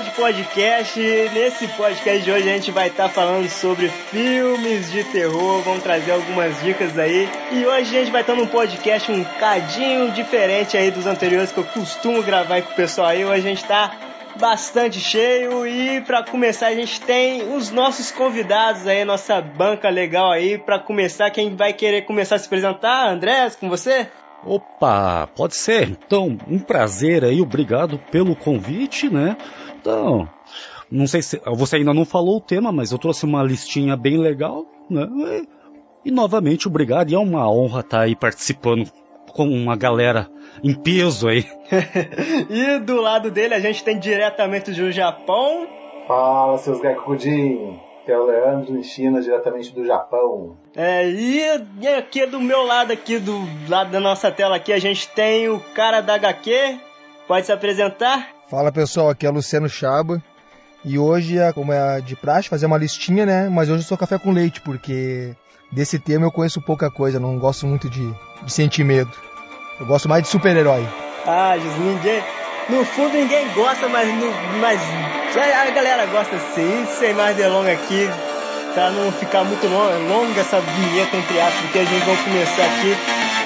Pod Podcast. Nesse podcast de hoje a gente vai estar tá falando sobre filmes de terror, vamos trazer algumas dicas aí. E hoje a gente vai estar num podcast um cadinho diferente aí dos anteriores que eu costumo gravar com o pessoal aí. Hoje a gente tá bastante cheio e para começar a gente tem os nossos convidados aí, nossa banca legal aí. Para começar, quem vai querer começar a se apresentar? Andrés, com você? Opa, pode ser. Então, um prazer aí, obrigado pelo convite, né? Então, não sei se você ainda não falou o tema, mas eu trouxe uma listinha bem legal, né? E, e novamente, obrigado. E é uma honra estar aí participando com uma galera em peso aí. e do lado dele a gente tem diretamente do Japão. Fala, seus Gakudin que é o Leandro em China, diretamente do Japão. É, e, e aqui do meu lado, aqui do lado da nossa tela aqui, a gente tem o cara da HQ. Pode se apresentar? Fala pessoal, aqui é Luciano Chaba. E hoje, é, como é de praxe, fazer uma listinha, né? Mas hoje eu sou café com leite, porque desse tema eu conheço pouca coisa, não gosto muito de, de sentir medo. Eu gosto mais de super-herói. Ah, Jesus, ninguém. No fundo ninguém gosta, mas, mas a galera gosta sim. Sem mais delongas aqui, pra não ficar muito longa essa vinheta entre aspas, porque a gente vai começar aqui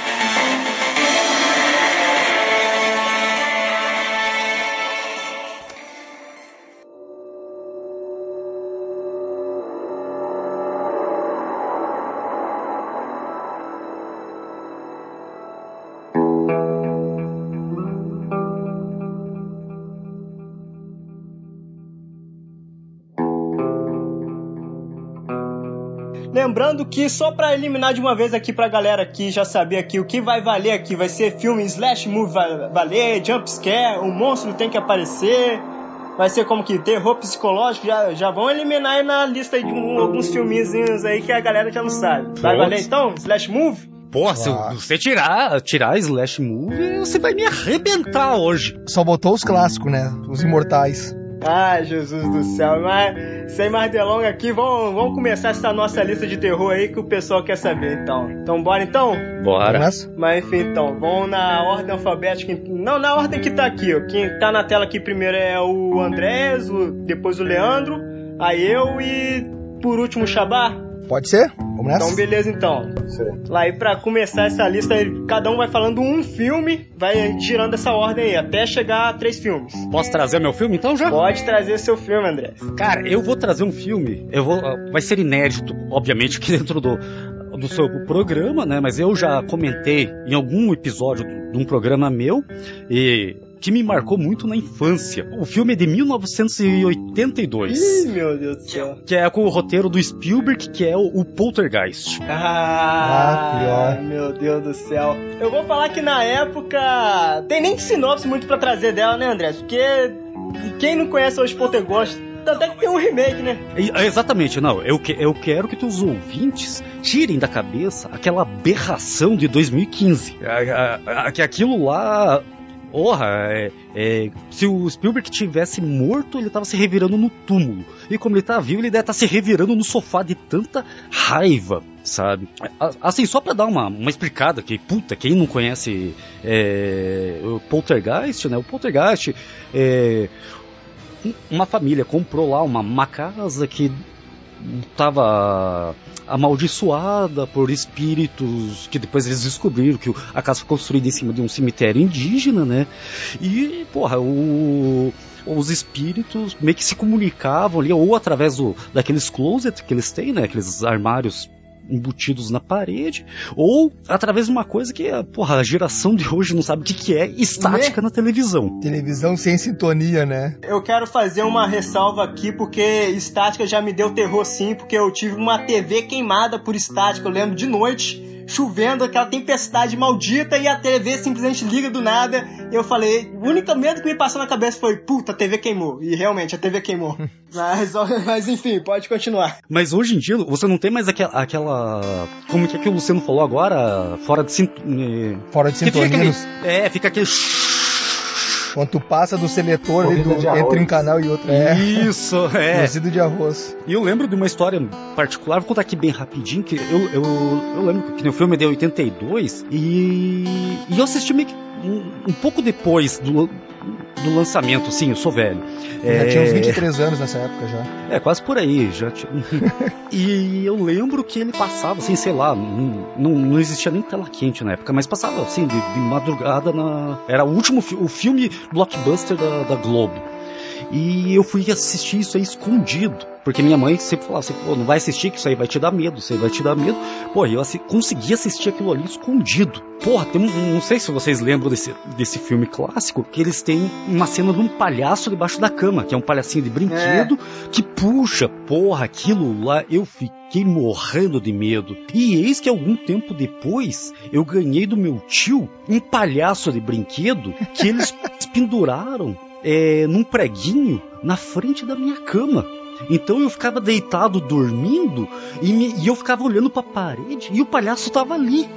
Lembrando que só para eliminar de uma vez aqui pra galera aqui já saber aqui o que vai valer aqui vai ser filme slash movie vai valer, jump scare, o monstro tem que aparecer, vai ser como que terror psicológico, já, já vão eliminar aí na lista de um, alguns filmezinhos aí que a galera já não sabe. Vai valer então? Slash movie? Pô, se você tirar, tirar Slash Movie, você vai me arrebentar hoje. Só botou os clássicos, né? Os imortais. Ai, Jesus do céu. Mas, sem mais delongas aqui, vamos, vamos começar essa nossa lista de terror aí que o pessoal quer saber, então. Então, bora então? Bora. Mas, enfim, então, vamos na ordem alfabética. Não, na ordem que tá aqui, ó. Quem tá na tela aqui primeiro é o Andrés, o, depois o Leandro, aí eu e, por último, o Xabá. Pode ser? Vamos nessa? Então, beleza, então. Lá, e pra começar essa lista, cada um vai falando um filme, vai girando essa ordem aí, até chegar a três filmes. Posso trazer meu filme, então, já? Pode trazer seu filme, André. Cara, eu vou trazer um filme, eu vou... Vai ser inédito, obviamente, aqui dentro do, do seu programa, né? Mas eu já comentei em algum episódio de um programa meu e que me marcou muito na infância. O filme é de 1982. Ih, meu Deus do céu. Que é com o roteiro do Spielberg, que é o, o Poltergeist. Ah, ah meu Deus do céu. Eu vou falar que na época. Tem nem sinopse muito para trazer dela, né, André? Porque quem não conhece os Poltergeist até que tem um remake, né? Exatamente, não. Eu, que, eu quero que os ouvintes tirem da cabeça aquela aberração de 2015. Que aquilo lá Porra, é, é, se o Spielberg tivesse morto, ele tava se revirando no túmulo. E como ele tá vivo, ele deve estar tá se revirando no sofá de tanta raiva, sabe? Assim, só pra dar uma, uma explicada que, puta, quem não conhece é, o Poltergeist, né? O Poltergeist é, uma família comprou lá uma, uma casa que estava amaldiçoada por espíritos que depois eles descobriram que a casa foi construída em cima de um cemitério indígena, né? E, porra, o, os espíritos meio que se comunicavam ali, ou através do, daqueles closets que eles têm, né? Aqueles armários embutidos na parede, ou através de uma coisa que porra, a geração de hoje não sabe o que, que é estática né? na televisão. Televisão sem sintonia, né? Eu quero fazer uma ressalva aqui, porque estática já me deu terror sim, porque eu tive uma TV queimada por estática, eu lembro de noite chovendo, aquela tempestade maldita e a TV simplesmente liga do nada. Eu falei, o único medo que me passou na cabeça foi, puta, a TV queimou. E realmente, a TV queimou. mas, mas enfim, pode continuar. Mas hoje em dia, você não tem mais aquela. aquela como que é que o Luciano falou agora? Fora de sintonia. Fora de sintonia. É, fica aquele quando tu passa do seletor do, entre um canal e outro. É. Isso, é. Cozido de arroz. E eu lembro de uma história particular, vou contar aqui bem rapidinho, que eu, eu, eu lembro que o filme é de 82 e, e eu assisti meio que um, um pouco depois do do lançamento, sim, eu sou velho. Já é... tinha uns 23 anos nessa época já. É, quase por aí, já tinha... E eu lembro que ele passava, assim, sei lá, não, não existia nem tela quente na época, mas passava, assim, de, de madrugada na... Era o último o filme blockbuster da, da Globo. E eu fui assistir isso aí escondido. Porque minha mãe sempre falava assim, pô, não vai assistir que isso aí vai te dar medo, isso aí vai te dar medo. Pô, eu assim, consegui assistir aquilo ali escondido. Porra, tem um, não sei se vocês lembram desse, desse filme clássico, que eles têm uma cena de um palhaço debaixo da cama, que é um palhacinho de brinquedo, é. que puxa, porra, aquilo lá, eu fiquei morrendo de medo. E eis que algum tempo depois, eu ganhei do meu tio um palhaço de brinquedo que eles penduraram é, num preguinho na frente da minha cama. Então eu ficava deitado dormindo e, me, e eu ficava olhando para a parede e o palhaço estava ali.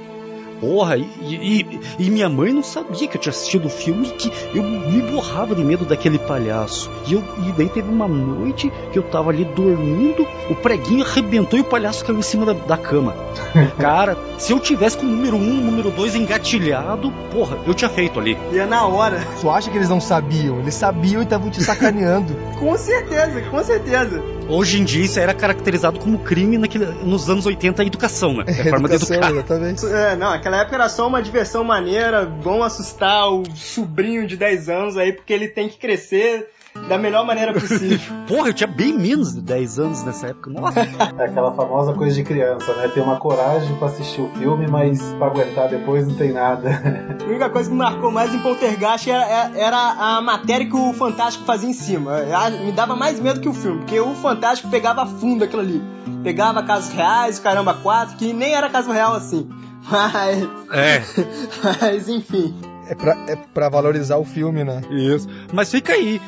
Porra, e, e, e, minha mãe não sabia que eu tinha assistido o filme que eu me borrava de medo daquele palhaço. E, eu, e daí teve uma noite que eu tava ali dormindo, o preguinho arrebentou e o palhaço caiu em cima da, da cama. Cara, se eu tivesse com o número 1, um, número 2 engatilhado, porra, eu tinha feito ali. E é na hora. Tu acha que eles não sabiam? Eles sabiam e estavam te sacaneando. com certeza, com certeza. Hoje em dia isso era caracterizado como crime naquele, nos anos 80 a educação, né? É a forma educação, de educar. Exatamente. É, não, aquela época era só uma diversão maneira, vão assustar o sobrinho de 10 anos aí, porque ele tem que crescer da melhor maneira possível. Porra, eu tinha bem menos de 10 anos nessa época. Nossa. É aquela famosa coisa de criança, né? Tem uma coragem para assistir o filme, mas para aguentar depois não tem nada. A única coisa que me marcou mais em Poltergeist era, era a matéria que o Fantástico fazia em cima. Me dava mais medo que o filme, porque o Fantástico pegava fundo aquilo ali. Pegava casos reais, caramba, quatro, que nem era caso real assim. Mas. É. Mas, enfim. É pra, é pra valorizar o filme, né? Isso. Mas fica aí.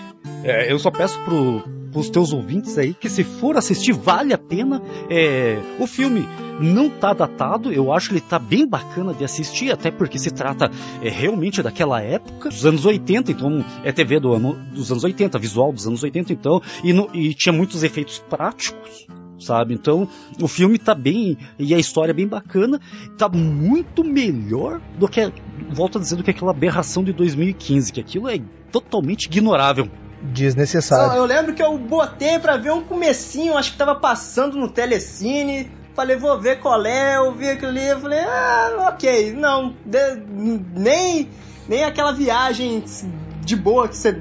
É, eu só peço pro, pros teus ouvintes aí que se for assistir, vale a pena. É, o filme não tá datado, eu acho que ele tá bem bacana de assistir, até porque se trata é, realmente daquela época, dos anos 80, então é TV do ano, dos anos 80, visual dos anos 80, então, e, no, e tinha muitos efeitos práticos sabe? Então, o filme tá bem e a história é bem bacana, tá muito melhor do que volto a dizer do que aquela aberração de 2015, que aquilo é totalmente ignorável. Desnecessário. eu lembro que eu botei para ver um comecinho, acho que tava passando no Telecine, falei, vou ver qual é, eu vi aquilo ali, eu falei, ah, ok, não, de, nem, nem aquela viagem de boa que você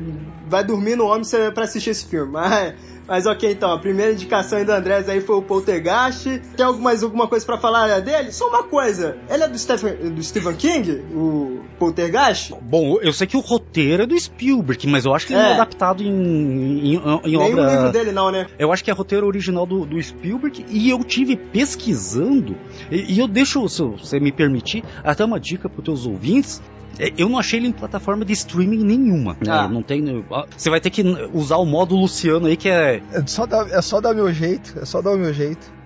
vai dormir no ônibus para assistir esse filme, mas mas ok, então, a primeira indicação do Andrés aí foi o Poltergeist. Tem alguma, mais alguma coisa para falar dele? Só uma coisa, ele é do Stephen, do Stephen King, o Poltergeist? Bom, eu sei que o roteiro é do Spielberg, mas eu acho que ele é, é adaptado em, em, em Nem obra... o livro dele não, né? Eu acho que é roteiro original do, do Spielberg e eu tive pesquisando, e, e eu deixo, se você me permitir, até uma dica para os teus ouvintes, é, eu não achei ele em plataforma de streaming nenhuma. Né? Ah. Não tem. Você vai ter que usar o modo Luciano aí que é. É só dar, é só dar meu jeito. É só dar o meu jeito.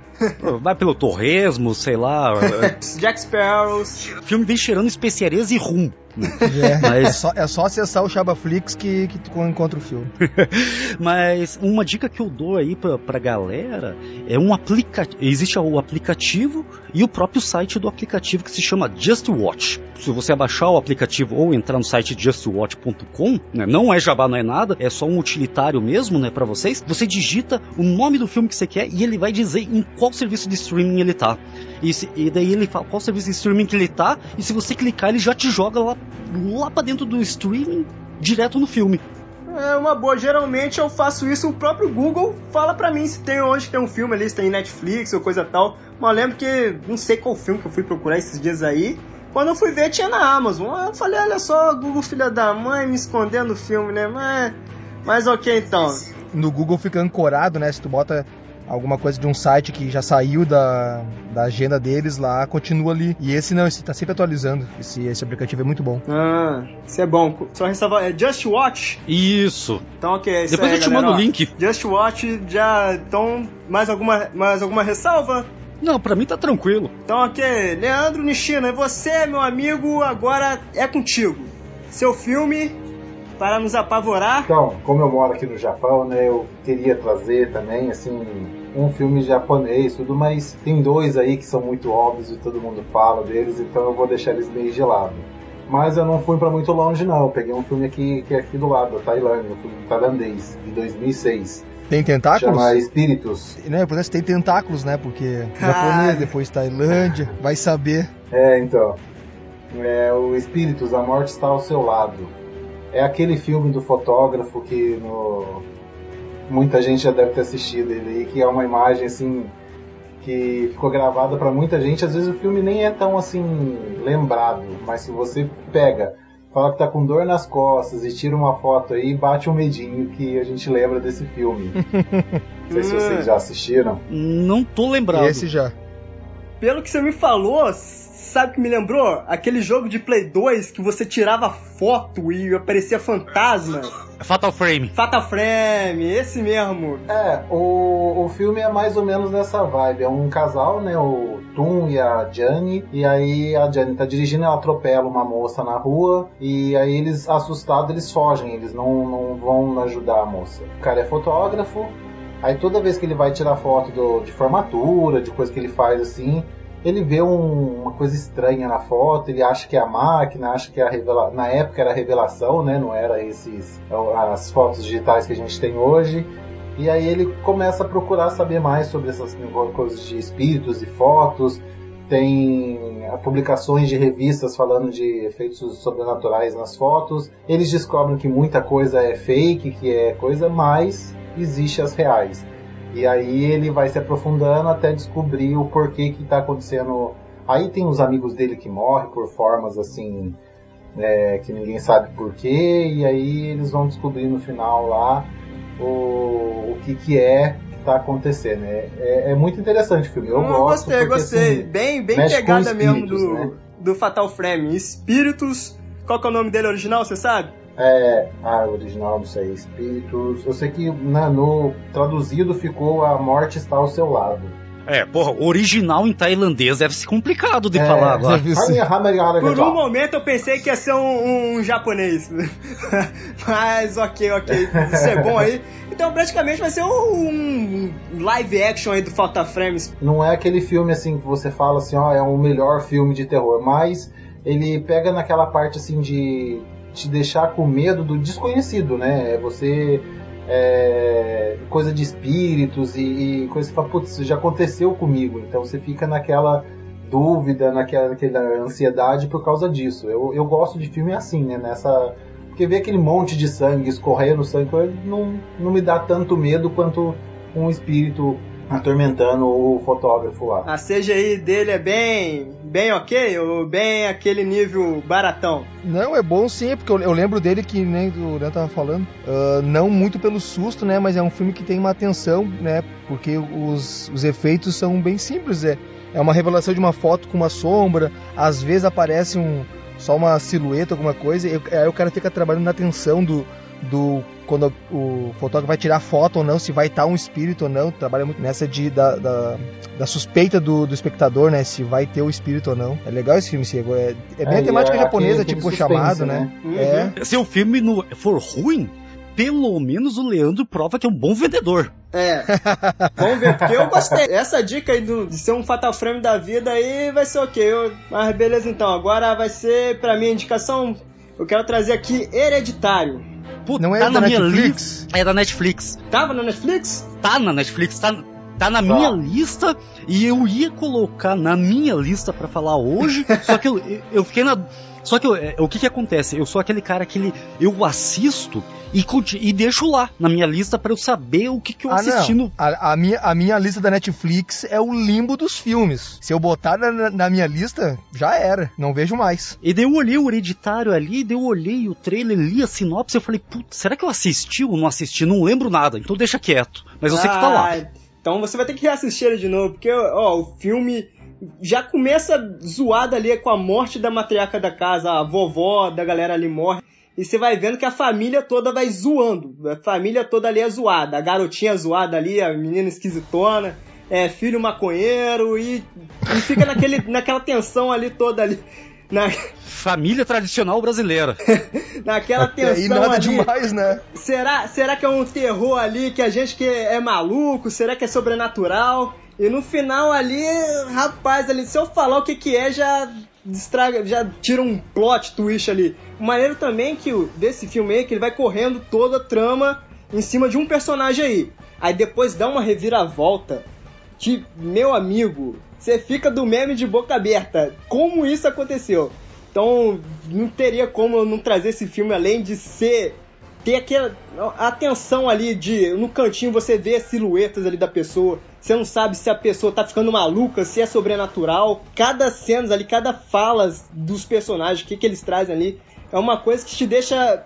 Vai pelo Torresmo, sei lá. Jack Sparrows. O filme vem cheirando especiarias e rum. É, Mas... é, só, é só acessar o Shabaflix que, que tu encontra o filme. Mas uma dica que eu dou aí pra, pra galera é um aplicativo. Existe o aplicativo e o próprio site do aplicativo que se chama Just Watch. Se você baixar o aplicativo ou entrar no site justwatch.com, né, não é jabá, não é nada, é só um utilitário mesmo, né, para vocês. Você digita o nome do filme que você quer e ele vai dizer em qual serviço de streaming ele tá. E, se, e daí ele fala qual serviço de streaming que ele tá, e se você clicar, ele já te joga lá lá para dentro do streaming, direto no filme. É uma boa. Geralmente eu faço isso, o próprio Google fala pra mim se tem onde tem um filme ali, se tem Netflix ou coisa tal. Mas eu lembro que não sei qual filme que eu fui procurar esses dias aí. Quando eu fui ver, tinha na Amazon. Eu falei, olha só, Google filha da mãe me escondendo o filme, né? Mas, mas ok então. No Google fica ancorado, né? Se tu bota alguma coisa de um site que já saiu da, da agenda deles lá, continua ali. E esse não, esse tá sempre atualizando. Esse, esse aplicativo é muito bom. Ah, isso é bom. Só ressalvar, é Just Watch? Isso. Então, ok. É Depois aí, eu te galera, mando o link. Just Watch, já. Então, mais alguma, mais alguma ressalva? Não, pra mim tá tranquilo. Então, ok. Leandro Nishina, você, meu amigo, agora é contigo. Seu filme para nos apavorar. Então, como eu moro aqui no Japão, né, eu queria trazer também, assim, um filme japonês, tudo, mas tem dois aí que são muito óbvios e todo mundo fala deles, então eu vou deixar eles meio de lado. Mas eu não fui para muito longe, não. Eu peguei um filme aqui, que é aqui do lado, da Tailândia, um filme tailandês, de 2006. Tem tentáculos? Chama Espíritos. Né, por isso tem tentáculos, né? Porque japonês, depois Tailândia, vai saber. É, então. É, o Espíritos, a morte está ao seu lado. É aquele filme do fotógrafo que no... muita gente já deve ter assistido ele aí, que é uma imagem assim que ficou gravada para muita gente. Às vezes o filme nem é tão assim lembrado, mas se você pega, fala que tá com dor nas costas e tira uma foto aí, bate um medinho que a gente lembra desse filme. Não sei se vocês já assistiram. Não tô lembrado. Esse já. Pelo que você me falou, sabe o que me lembrou? Aquele jogo de Play 2 que você tirava foto e aparecia fantasma. Fatal Frame. Fatal Frame, esse mesmo. É, o, o filme é mais ou menos nessa vibe. É um casal, né? O Tum e a Jane. E aí a Jane tá dirigindo, ela atropela uma moça na rua. E aí eles, assustados, eles fogem. Eles não, não vão ajudar a moça. O cara é fotógrafo. Aí toda vez que ele vai tirar foto do, de formatura, de coisa que ele faz assim, ele vê um, uma coisa estranha na foto, ele acha que é a máquina, acha que é a revela na época era revelação, né? Não era esses as fotos digitais que a gente tem hoje. E aí ele começa a procurar saber mais sobre essas coisas de espíritos e fotos. Tem publicações de revistas falando de efeitos sobrenaturais nas fotos. Eles descobrem que muita coisa é fake, que é coisa, mas existe as reais. E aí ele vai se aprofundando até descobrir o porquê que está acontecendo. Aí tem os amigos dele que morrem por formas assim é, que ninguém sabe porquê, e aí eles vão descobrir no final lá o, o que, que é que está acontecendo. É, é, é, muito interessante o filme. Eu, eu gosto. Gostei, porque, gostei. Assim, bem bem pegada mesmo do, né? do Fatal Frame. Espíritos. Qual que é o nome dele original, você sabe? É, ah, original, não sei, espíritos. Eu sei que na, no traduzido ficou A Morte Está ao Seu Lado. É, porra, original em tailandês deve ser complicado de é, falar agora. Por um momento eu pensei que ia ser um, um japonês. Mas ok, ok. Isso é bom aí. Então praticamente vai ser um, um live action aí do Falta Frames. Não é aquele filme assim que você fala assim, ó, é o melhor filme de terror, mas ele pega naquela parte assim de te deixar com medo do desconhecido, né? É você é, coisa de espíritos e, e coisa que fala, putz, já aconteceu comigo. Então você fica naquela dúvida, naquela, naquela ansiedade por causa disso. Eu, eu gosto de filme assim, né? Nessa. Porque ver aquele monte de sangue escorrendo sangue não, não me dá tanto medo quanto um espírito atormentando o fotógrafo lá. A CGI dele é bem, bem ok ou bem aquele nível baratão? Não, é bom sim, porque eu, eu lembro dele que nem o Leandro tava falando, uh, não muito pelo susto, né, mas é um filme que tem uma atenção, né, porque os, os efeitos são bem simples, é, é uma revelação de uma foto com uma sombra, às vezes aparece um só uma silhueta, alguma coisa, e aí o cara fica trabalhando na atenção do, do quando o fotógrafo vai tirar foto ou não, se vai estar um espírito ou não, trabalha muito nessa de, da, da, da suspeita do, do, espectador, né? Se vai ter o espírito ou não. É legal esse filme, sim. É, é bem é, a temática é, japonesa, tipo suspense, chamado, né? né? É. Se o filme no, for ruim, pelo menos o Leandro prova que é um bom vendedor. É. Vamos ver, porque eu gostei. Essa dica aí do, de ser um Fatal Frame da vida aí vai ser ok. Eu, mas beleza então. Agora vai ser, pra minha indicação, eu quero trazer aqui Hereditário. Puta, não é tá na minha lista. É da Netflix. Tava na Netflix? Tá na Netflix, tá, tá na minha lista e eu ia colocar na minha lista para falar hoje, só que eu, eu fiquei na só que eu, é, o que que acontece? Eu sou aquele cara que ele, eu assisto e, e deixo lá na minha lista para eu saber o que, que eu ah, assisti no... a, a, minha, a minha lista da Netflix é o limbo dos filmes. Se eu botar na, na minha lista, já era. Não vejo mais. E daí eu olhei o hereditário ali, daí eu olhei o trailer, li a sinopse, eu falei, putz, será que eu assisti ou não assisti? Não lembro nada, então deixa quieto. Mas eu ah, sei que tá lá. Ah, então você vai ter que reassistir ele de novo, porque ó, o filme já começa zoado ali com a morte da matriarca da casa, a vovó da galera ali morre. E você vai vendo que a família toda vai zoando. A família toda ali é zoada. A garotinha zoada ali, a menina esquisitona, é filho maconheiro e, e fica naquele, naquela tensão ali toda ali. Na... Família tradicional brasileira. Naquela tensão e nada ali. demais, né? Será, será que é um terror ali que a gente que é maluco? Será que é sobrenatural? E no final ali, rapaz, ali, se eu falar o que que é, já estraga, já tira um plot twist ali. O maneiro também que o, desse filme aí, que ele vai correndo toda a trama em cima de um personagem aí. Aí depois dá uma reviravolta que, meu amigo, você fica do meme de boca aberta. Como isso aconteceu? Então, não teria como eu não trazer esse filme além de ser ter aquela atenção ali de no cantinho você vê as silhuetas ali da pessoa. Você não sabe se a pessoa tá ficando maluca, se é sobrenatural. Cada cena ali, cada fala dos personagens, o que, que eles trazem ali, é uma coisa que te deixa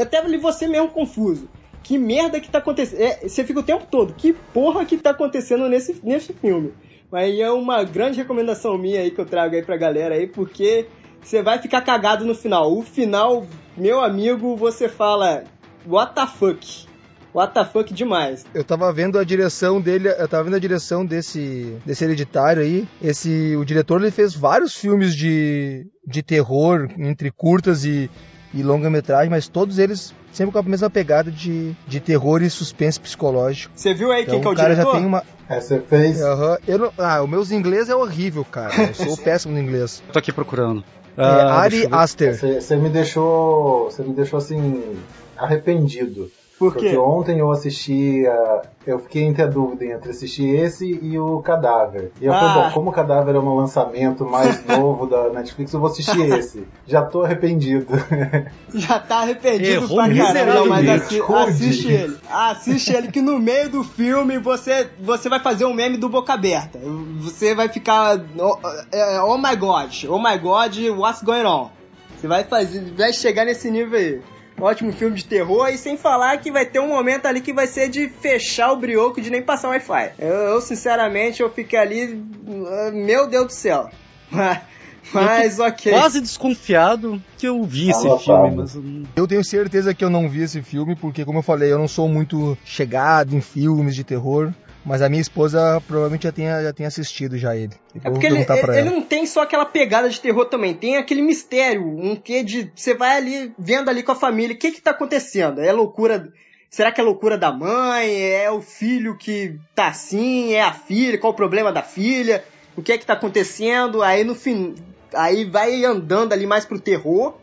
até você mesmo confuso. Que merda que tá acontecendo? É, você fica o tempo todo, que porra que tá acontecendo nesse, nesse filme? Mas é uma grande recomendação minha aí que eu trago aí pra galera aí, porque você vai ficar cagado no final. O final, meu amigo, você fala, what the fuck? What the fuck demais. Eu tava vendo a direção dele, eu tava vendo a direção desse, desse hereditário aí. Esse, o diretor ele fez vários filmes de, de terror, entre curtas e, e longa-metragem, mas todos eles sempre com a mesma pegada de, de terror e suspense psicológico. Você viu aí Então quem que é o o cara diretor? já tem uma. É, você fez. Aham, eu não- ah, o meus inglês é horrível, cara. Eu sou péssimo no inglês. Tô aqui procurando. É Ah, Ari. Aster. Você me deixou. Você me deixou assim. arrependido. Por quê? Porque ontem eu assisti. a- eu fiquei entre a dúvida entre assistir esse e o Cadáver. E eu Ah. falei, bom, como o Cadáver é um lançamento mais novo da Netflix, eu vou assistir esse. Já tô arrependido. Já tá arrependido Errou pra caramba, não, mas assi- Rude. assiste ele. Assiste ele que no meio do filme você, você vai fazer um meme do boca aberta. Você vai ficar. Oh, é, oh my god, oh my god, what's going on? Você vai fazer. Vai chegar nesse nível aí. Ótimo filme de terror, e sem falar que vai ter um momento ali que vai ser de fechar o brioco de nem passar Wi-Fi. Eu, eu, sinceramente, eu fiquei ali. ah, Meu Deus do céu. Mas, ok. Quase desconfiado que eu vi esse Anotado. filme, mas Eu tenho certeza que eu não vi esse filme, porque, como eu falei, eu não sou muito chegado em filmes de terror. Mas a minha esposa provavelmente já tenha, já tenha assistido já ele. É vou porque ele, pra ele não tem só aquela pegada de terror também, tem aquele mistério, um quê de. Você vai ali vendo ali com a família, o que que tá acontecendo? É loucura. Será que é loucura da mãe? É o filho que tá assim? É a filha? Qual o problema da filha? O que é que tá acontecendo? Aí no fim. Aí vai andando ali mais pro terror,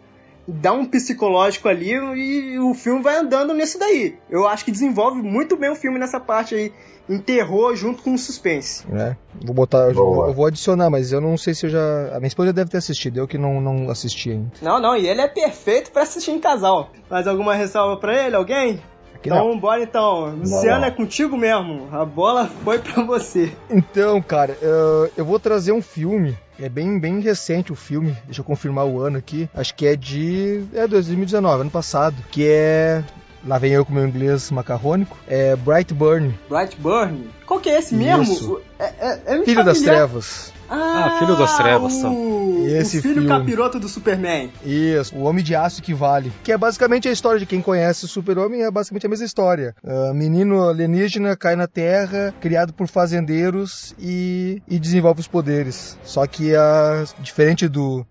dá um psicológico ali e o filme vai andando nisso daí. Eu acho que desenvolve muito bem o filme nessa parte aí, em terror junto com suspense. né? Vou botar, eu eu vou adicionar, mas eu não sei se eu já. A minha esposa já deve ter assistido, eu que não, não assisti ainda. Não, não, e ele é perfeito pra assistir em casal. Mais alguma ressalva pra ele? Alguém? Então, não. bora então. Luciano é contigo mesmo. A bola foi pra você. Então, cara, eu, eu vou trazer um filme. É bem, bem recente o filme. Deixa eu confirmar o ano aqui. Acho que é de. É 2019, ano passado. Que é. Lá vem eu com meu inglês macarrônico. É Brightburn, Brightburn? Qual que é esse mesmo? Isso. É, é, é me Filho das familiar. Trevas. Ah, Ah, Filho das Trevas, tá. O, Esse o filho filme. capiroto do Superman. Isso, o Homem de Aço que vale. Que é basicamente a história de quem conhece o Super-Homem, é basicamente a mesma história. Ah, menino alienígena cai na Terra, criado por fazendeiros e, e desenvolve os poderes. Só que, a, diferente do,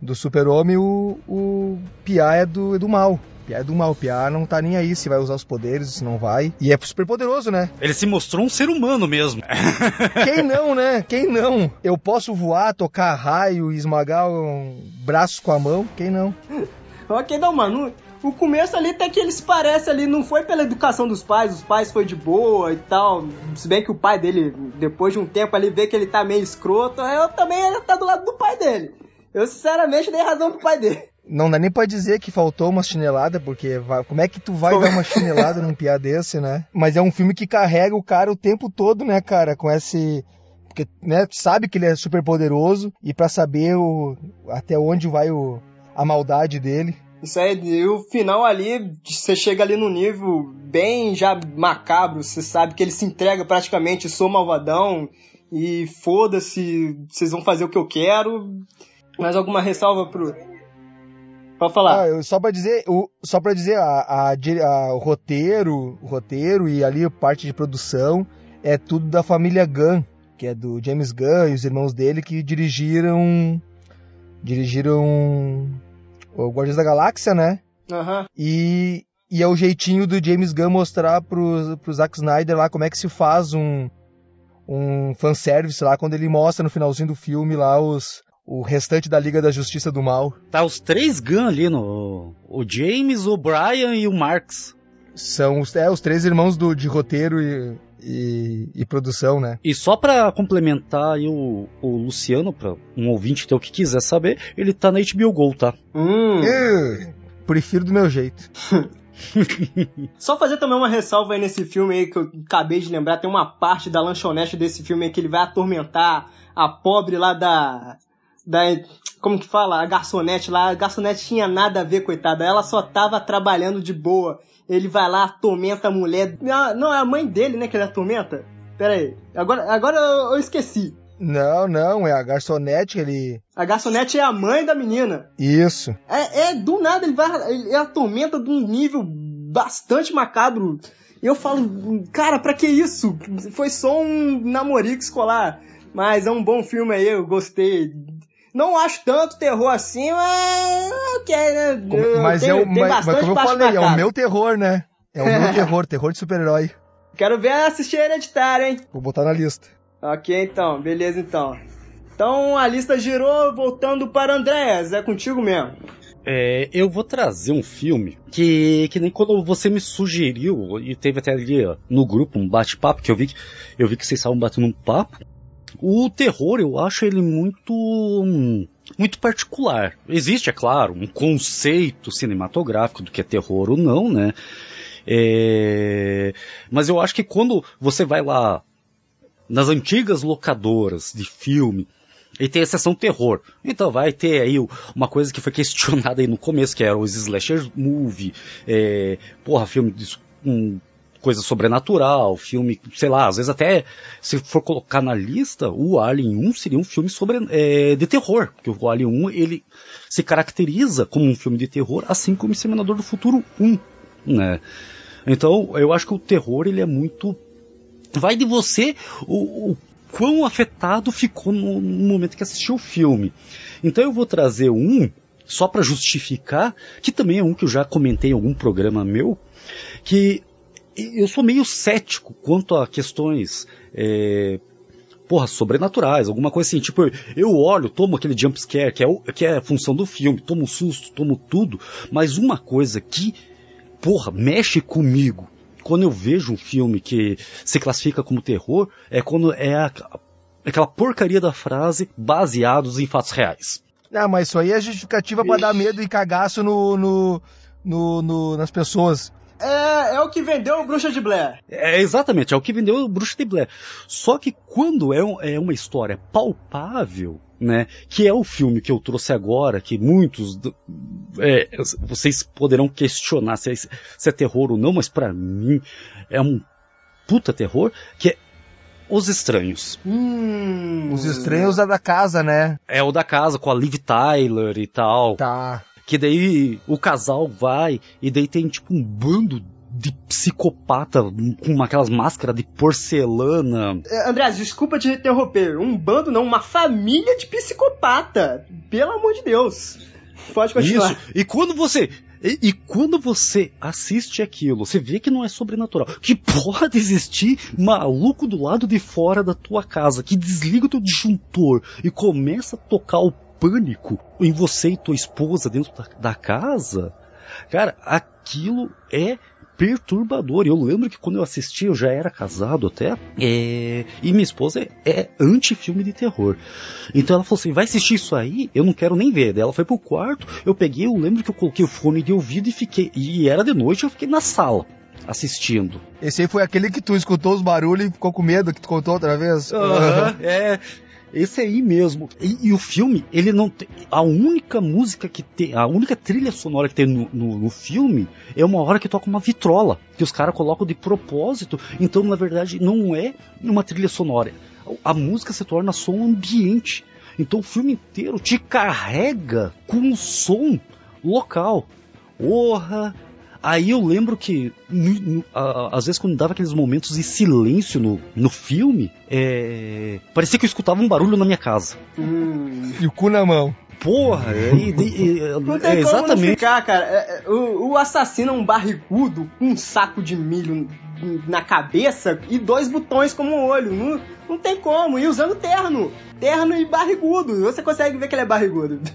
do Super-Homem, o, o Pia é do, é do mal. É do mal. Pia não tá nem aí se vai usar os poderes, se não vai. E é super poderoso, né? Ele se mostrou um ser humano mesmo. Quem não, né? Quem não? Eu posso voar, tocar raio, esmagar um braços com a mão? Quem não? Ok, não, mano. O começo ali até que eles parecem ali, não foi pela educação dos pais, os pais foi de boa e tal. Se bem que o pai dele, depois de um tempo ali, vê que ele tá meio escroto, eu também ele tá do lado do pai dele. Eu sinceramente dei razão pro pai dele. Não dá nem pra dizer que faltou uma chinelada, porque vai- como é que tu vai dar uma chinelada num piá desse, né? Mas é um filme que carrega o cara o tempo todo, né, cara? Com esse. Porque, né, sabe que ele é super poderoso e pra saber o... até onde vai o... a maldade dele. Isso aí, e o final ali, você chega ali no nível bem já macabro, você sabe que ele se entrega praticamente, sou malvadão e foda-se, vocês vão fazer o que eu quero. Mais alguma ressalva pro. Pode falar. Ah, só pra dizer, o, só para dizer, a, a a- o roteiro, o roteiro e ali a parte de produção é tudo da família Gunn, que é do James Gunn e os irmãos dele que dirigiram dirigiram o Guardiões da Galáxia, né? Aham. E, e é o jeitinho do James Gunn mostrar pro, pro Zack Snyder lá como é que se faz um um fanservice lá quando ele mostra no finalzinho do filme lá os o restante da Liga da Justiça do Mal. Tá os três Gun ali no. O James, o Brian e o Marx. São os, é, os três irmãos do, de roteiro e, e, e produção, né? E só pra complementar aí o, o Luciano, pra um ouvinte ter o que quiser saber, ele tá na HBO Go, tá? Hum. Eu prefiro do meu jeito. Só fazer também uma ressalva aí nesse filme aí que eu acabei de lembrar, tem uma parte da lanchonete desse filme aí que ele vai atormentar a pobre lá da da como que fala, a garçonete lá, a garçonete tinha nada a ver, coitada, ela só tava trabalhando de boa. Ele vai lá, atormenta a mulher. Não, não é a mãe dele, né, que ele atormenta? Pera aí. Agora, agora eu, eu esqueci. Não, não, é a garçonete, ele. A garçonete é a mãe da menina. Isso. É, é do nada, ele vai. Ele atormenta de um nível bastante macabro. E eu falo, cara, pra que isso? Foi só um namorico escolar. Mas é um bom filme aí, eu gostei. Não acho tanto terror assim, mas. ok, né? Eu mas tenho- é o, tem mas, mas bastante como eu falei, é o meu terror, né? É o meu terror, terror de super-herói. Quero ver assistir Hereditário, hein? Vou botar na lista. Ok, então, beleza então. Então a lista girou, voltando para Andréas, é contigo mesmo. É, eu vou trazer um filme que, que nem quando você me sugeriu, e teve até ali ó, no grupo um bate-papo, que eu vi que eu vi que vocês estavam batendo um papo. O terror, eu acho ele muito muito particular. Existe, é claro, um conceito cinematográfico do que é terror ou não, né? É, mas eu acho que quando você vai lá nas antigas locadoras de filme e tem a seção terror. Então vai ter aí uma coisa que foi questionada aí no começo, que era os slasher movie, é, porra, filme com coisa sobrenatural, filme, sei lá, às vezes até, se for colocar na lista, o Alien 1 seria um filme sobre, é, de terror, porque o Alien 1, ele se caracteriza como um filme de terror, assim como o Exterminador do Futuro 1, né? Então, eu acho que o terror, ele é muito vai de você o, o quão afetado ficou no, no momento que assistiu o filme. Então eu vou trazer um, só para justificar, que também é um que eu já comentei em algum programa meu, que eu sou meio cético quanto a questões. É, Porra, sobrenaturais, alguma coisa assim. Tipo, eu olho, tomo aquele jump scare, que é, o, que é a função do filme, tomo susto, tomo tudo, mas uma coisa que, porra, mexe comigo quando eu vejo um filme que se classifica como terror, é quando é a- aquela porcaria da frase baseados em fatos reais. Ah, mas isso aí é justificativa pra dar medo e cagaço no, no, no- no- nas pessoas. É, é o que vendeu o Bruxa de Blair. É exatamente, é o que vendeu o Bruxa de Blair. Só que quando é, um- é uma história palpável, né, que é o filme que eu trouxe agora, que muitos é, vocês poderão questionar se é, se é terror ou não, mas pra mim é um puta terror, que é Os Estranhos. Hum. Os estranhos da da casa, né? É o da casa com a Liv Tyler e tal. Tá. Que daí o casal vai e daí tem tipo um bando de psicopata com aquelas máscaras de porcelana. É, André, desculpa te interromper. Um bando não, uma família de psicopata. Pelo amor de Deus. Pode continuar. Isso. E quando você e, e quando você assiste aquilo, você vê que não é sobrenatural. Que pode existir maluco do lado de fora da tua casa, que desliga o teu disjuntor e começa a tocar o pânico em você e tua esposa dentro da, da casa. Cara, aquilo é perturbador. Eu lembro que quando eu assisti, eu já era casado até, é, e minha esposa é, é anti-filme de terror. Então ela falou assim: vai assistir isso aí? Eu não quero nem ver. Daí ela foi pro quarto, eu peguei, eu lembro que eu coloquei o fone de ouvido e fiquei. E era de noite, eu fiquei na sala assistindo. Esse aí foi aquele que tu escutou os barulhos e ficou com medo, que tu contou outra vez? Aham, é. Esse aí mesmo. E, e o filme, ele não tem. A única música que tem. A única trilha sonora que tem no, no, no filme é uma hora que toca uma vitrola. Que os caras colocam de propósito. Então, na verdade, não é uma trilha sonora. A música se torna som ambiente. Então o filme inteiro te carrega com um som local. Porra! Aí eu lembro que, às vezes, quando dava aqueles momentos de silêncio no, no filme, é, parecia que eu escutava um barulho na minha casa. Hum. E o cu na mão. Porra, é, e- e- e- Não é tem como não exatamente. ficar, cara. É, é, o, o assassino é um barrigudo com um saco de milho na cabeça e dois botões como um olho. Não, não tem como. E usando terno. Terno e barrigudo. Você consegue ver que ele é barrigudo.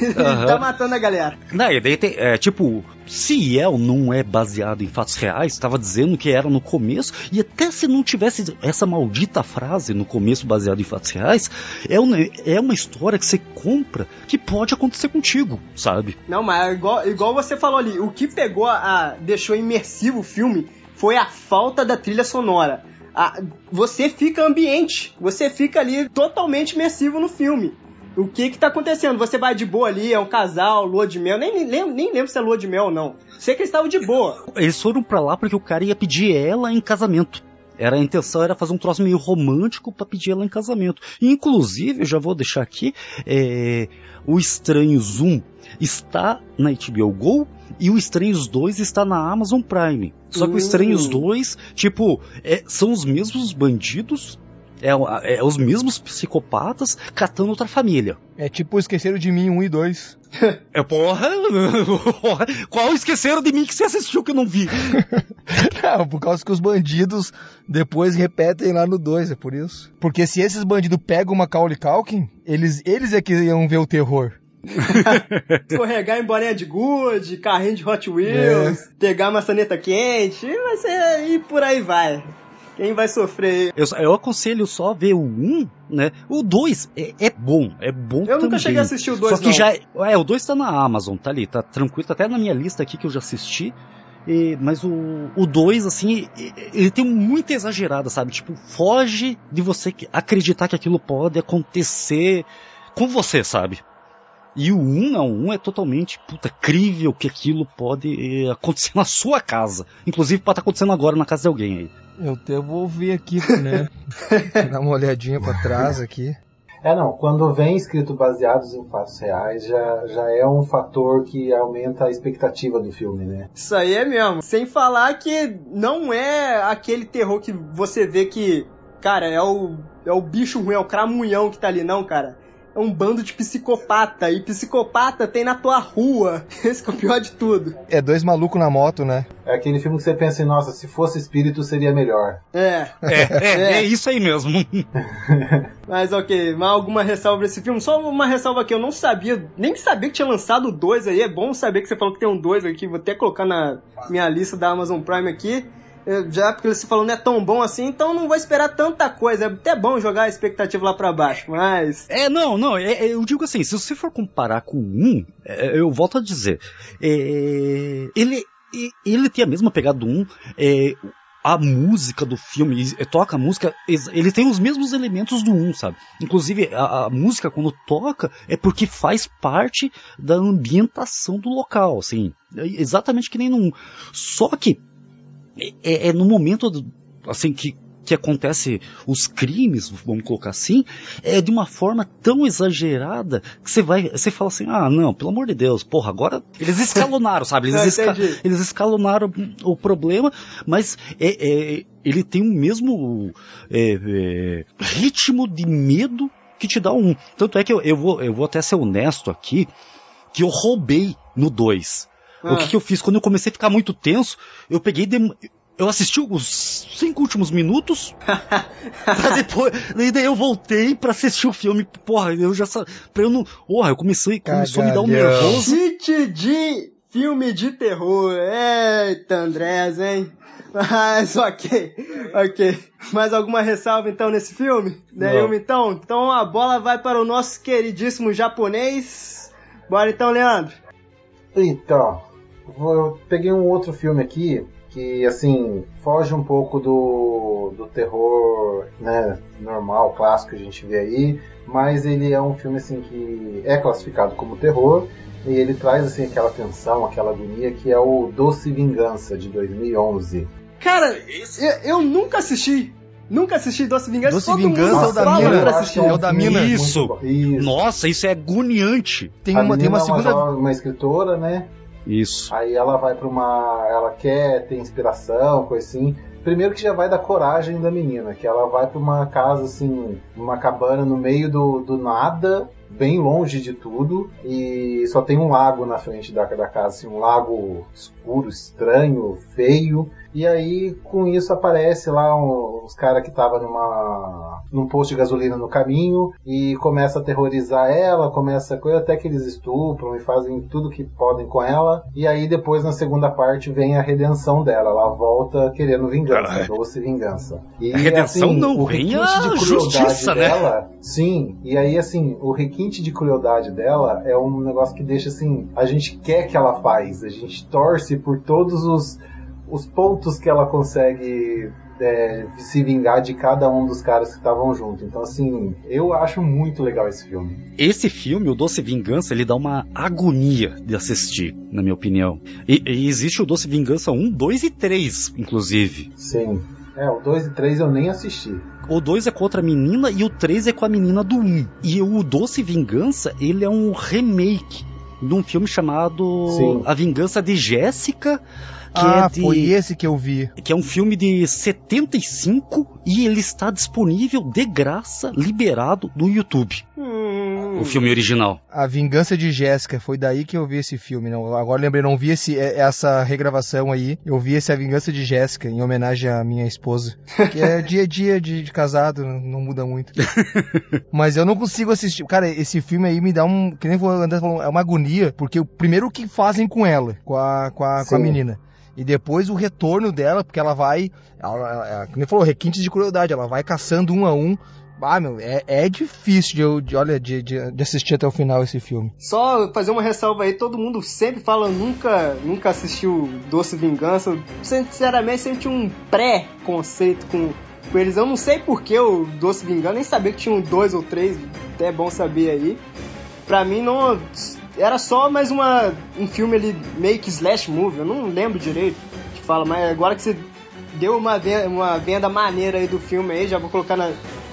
Uhum. tá matando a galera. Não, e daí tem, é, tipo, se El não é baseado em fatos reais, estava dizendo que era no começo, e até se não tivesse essa maldita frase no começo baseado em fatos reais, é uma, é uma história que você compra que pode acontecer contigo, sabe? Não, mas é igual, igual você falou ali, o que pegou a. deixou imersivo o filme foi a falta da trilha sonora. A, você fica ambiente, você fica ali totalmente imersivo no filme o que que tá acontecendo? Você vai de boa ali, é um casal, lua de mel, nem, nem, nem lembro se é lua de mel ou não. Sei que eles estavam de boa. Eles foram para lá porque o cara ia pedir ela em casamento. Era a intenção era fazer um troço meio romântico para pedir ela em casamento. Inclusive, eu já vou deixar aqui, é, o Estranho Zoom está na HBO Go e o Estranhos 2 está na Amazon Prime. Só que o Estranhos 2, hum. tipo, é, são os mesmos bandidos, é, é, os mesmos psicopatas catando outra família. É tipo Esqueceram de Mim 1 e 2. É porra, porra. Qual Esqueceram de Mim que você assistiu que eu não vi? não, por causa que os bandidos depois repetem lá no 2, é por isso. Porque se esses bandidos pegam uma Macaulay Culkin, eles, eles é que iam ver o terror. Escorregar em bolinha de gude, carrinho de Hot Wheels, é. pegar maçaneta quente, vai ser, e por aí vai. Quem vai sofrer? Eu, eu aconselho só ver o 1, né? O 2 é, é, bom, é bom Eu também. nunca cheguei a assistir o 2, Só que não. já... É, o 2 tá na Amazon, tá ali, tá tranquilo, tá até na minha lista aqui que eu já assisti. E, mas o 2, assim, ele tem muita exagerada, sabe? Tipo, foge de você acreditar que aquilo pode acontecer com você, sabe? E o 1 não, o 1 é totalmente, puta, crível que aquilo pode eh, acontecer na sua casa. Inclusive pode estar acontecendo agora na casa de alguém aí. Eu até vou ver aqui, né? Dar uma olhadinha para trás aqui. É, não, quando vem escrito baseados em fatos reais, já, já é um fator que aumenta a expectativa do filme, né? Isso aí é mesmo. Sem falar que não é aquele terror que você vê que, cara, é o, é o bicho ruim, é o cramunhão que tá ali, não, cara é um bando de psicopata. E psicopata tem na tua rua. Esse é o pior de tudo. É dois malucos na moto, né? É aquele filme que você pensa em, nossa, se fosse espírito seria melhor. É. É, é, é. é isso aí mesmo. Mas ok, mas alguma ressalva desse filme? Só uma ressalva que eu não sabia, nem sabia que tinha lançado dois aí. É bom saber que você falou que tem um dois aqui. Vou até colocar na minha lista da Amazon Prime aqui já porque você falou não é tão bom assim, então não vou esperar tanta coisa. É até bom jogar a expectativa lá para baixo, mas. É, não, não, é, é, eu digo assim, se você for comparar com um, é, eu volto a dizer, é, ele, ele tem a mesma pegada do um, é, a música do filme, toca a música, ele tem os mesmos elementos do 1, sabe? Inclusive, a, a, música quando toca é porque faz parte da ambientação do local, assim. Exatamente que nem no 1. Só que é, é no momento assim que que acontece os crimes, vamos colocar assim, é de uma forma tão exagerada que você vai, você fala assim, ah, não, pelo amor de Deus, porra, agora eles escalonaram, sabe? Eles, esca eles escalonaram o problema, mas é, é, ele tem o mesmo é, é, ritmo de medo que te dá um. Tanto é que eu, eu, vou, eu vou até ser honesto aqui, que eu roubei no 2. Ah. O que, que, eu fiz? Quando eu comecei a ficar muito tenso, eu peguei. Eu assisti os cinco últimos minutos. pra depois. Daí eu voltei pra assistir o filme. Porra, eu já sabia. Pra eu não. Porra, eu comecei. Começou a me dar um nervoso. Cite de filme de terror. Eita, Andrés, hein? Mas ok, ok. Mais alguma ressalva então nesse filme? Nenhuma então? Então a bola vai para o nosso queridíssimo japonês. Bora então, Leandro. Então, eu peguei um outro filme aqui que assim foge um pouco do, do terror né, normal, clássico que a gente vê aí, mas ele é um filme assim que é classificado como terror e ele traz assim aquela tensão, aquela agonia que é o Doce Vingança de 2011. Cara, eu, eu nunca assisti. Nunca assisti Doce Vingança. Doce Vingança é o da mina. É o da mina. Isso. isso. Nossa, isso é agoniante. Tem uma, tem uma segunda. É uma, uma escritora, né? Isso. Aí ela vai para uma. Ela quer ter inspiração, coisa assim. Primeiro que já vai da coragem da menina, que ela vai para uma casa assim, uma cabana no meio do, do nada, bem longe de tudo, e só tem um lago na frente da, da casa, assim, um lago escuro, estranho, feio. E aí, com isso, aparece lá um, os caras que estavam numa num posto de gasolina no caminho e começa a aterrorizar ela, começa a coisa até que eles estupram e fazem tudo que podem com ela. E aí, depois, na segunda parte, vem a redenção dela. Ela volta querendo vingança, doce vingança. E, a redenção assim, não vem a de justiça, né? dela, né? Sim, e aí, assim, o requinte de crueldade dela é um negócio que deixa assim, a gente quer que ela faz, a gente torce por todos os, os pontos que ela consegue é, se vingar de cada um dos caras que estavam junto. Então, assim, eu acho muito legal esse filme. Esse filme, o Doce Vingança, ele dá uma agonia de assistir, na minha opinião. E, e existe o Doce Vingança 1, 2 e 3, inclusive. Sim. É, o 2 e 3 eu nem assisti. O 2 é com outra menina e o 3 é com a menina do 1. E o Doce Vingança, ele é um remake de um filme chamado Sim. A Vingança de Jéssica ah, é de, foi esse que eu vi. Que é um filme de 75 e ele está disponível de graça, liberado no YouTube. Hum. O filme original. A Vingança de Jéssica, foi daí que eu vi esse filme. Não, agora lembrei, não vi esse, é, essa regravação aí. Eu vi esse A Vingança de Jéssica, em homenagem à minha esposa. Que é dia a dia de, de casado, não muda muito. Mas eu não consigo assistir. Cara, esse filme aí me dá um. Que nem o André falou, é uma agonia, porque o primeiro que fazem com ela, com a, com a, com a menina e depois o retorno dela, porque ela vai, ela, ela, como falou, requintes de crueldade, ela vai caçando um a um. Ah, meu, é, é difícil de, de olha, de, de, de, assistir até o final esse filme. Só fazer uma ressalva aí, todo mundo sempre fala, nunca, nunca assistiu Doce Vingança. Sinceramente, sempre tinha um pré-conceito com, com eles. Eu não sei porque o Doce Vingança, nem sabia que tinha um dois ou três, até é bom saber aí. Pra mim, não era só mais uma um filme ali meio que slash movie, eu não lembro direito que fala, mas agora que você deu uma venda, uma venda maneira aí do filme aí, já vou colocar na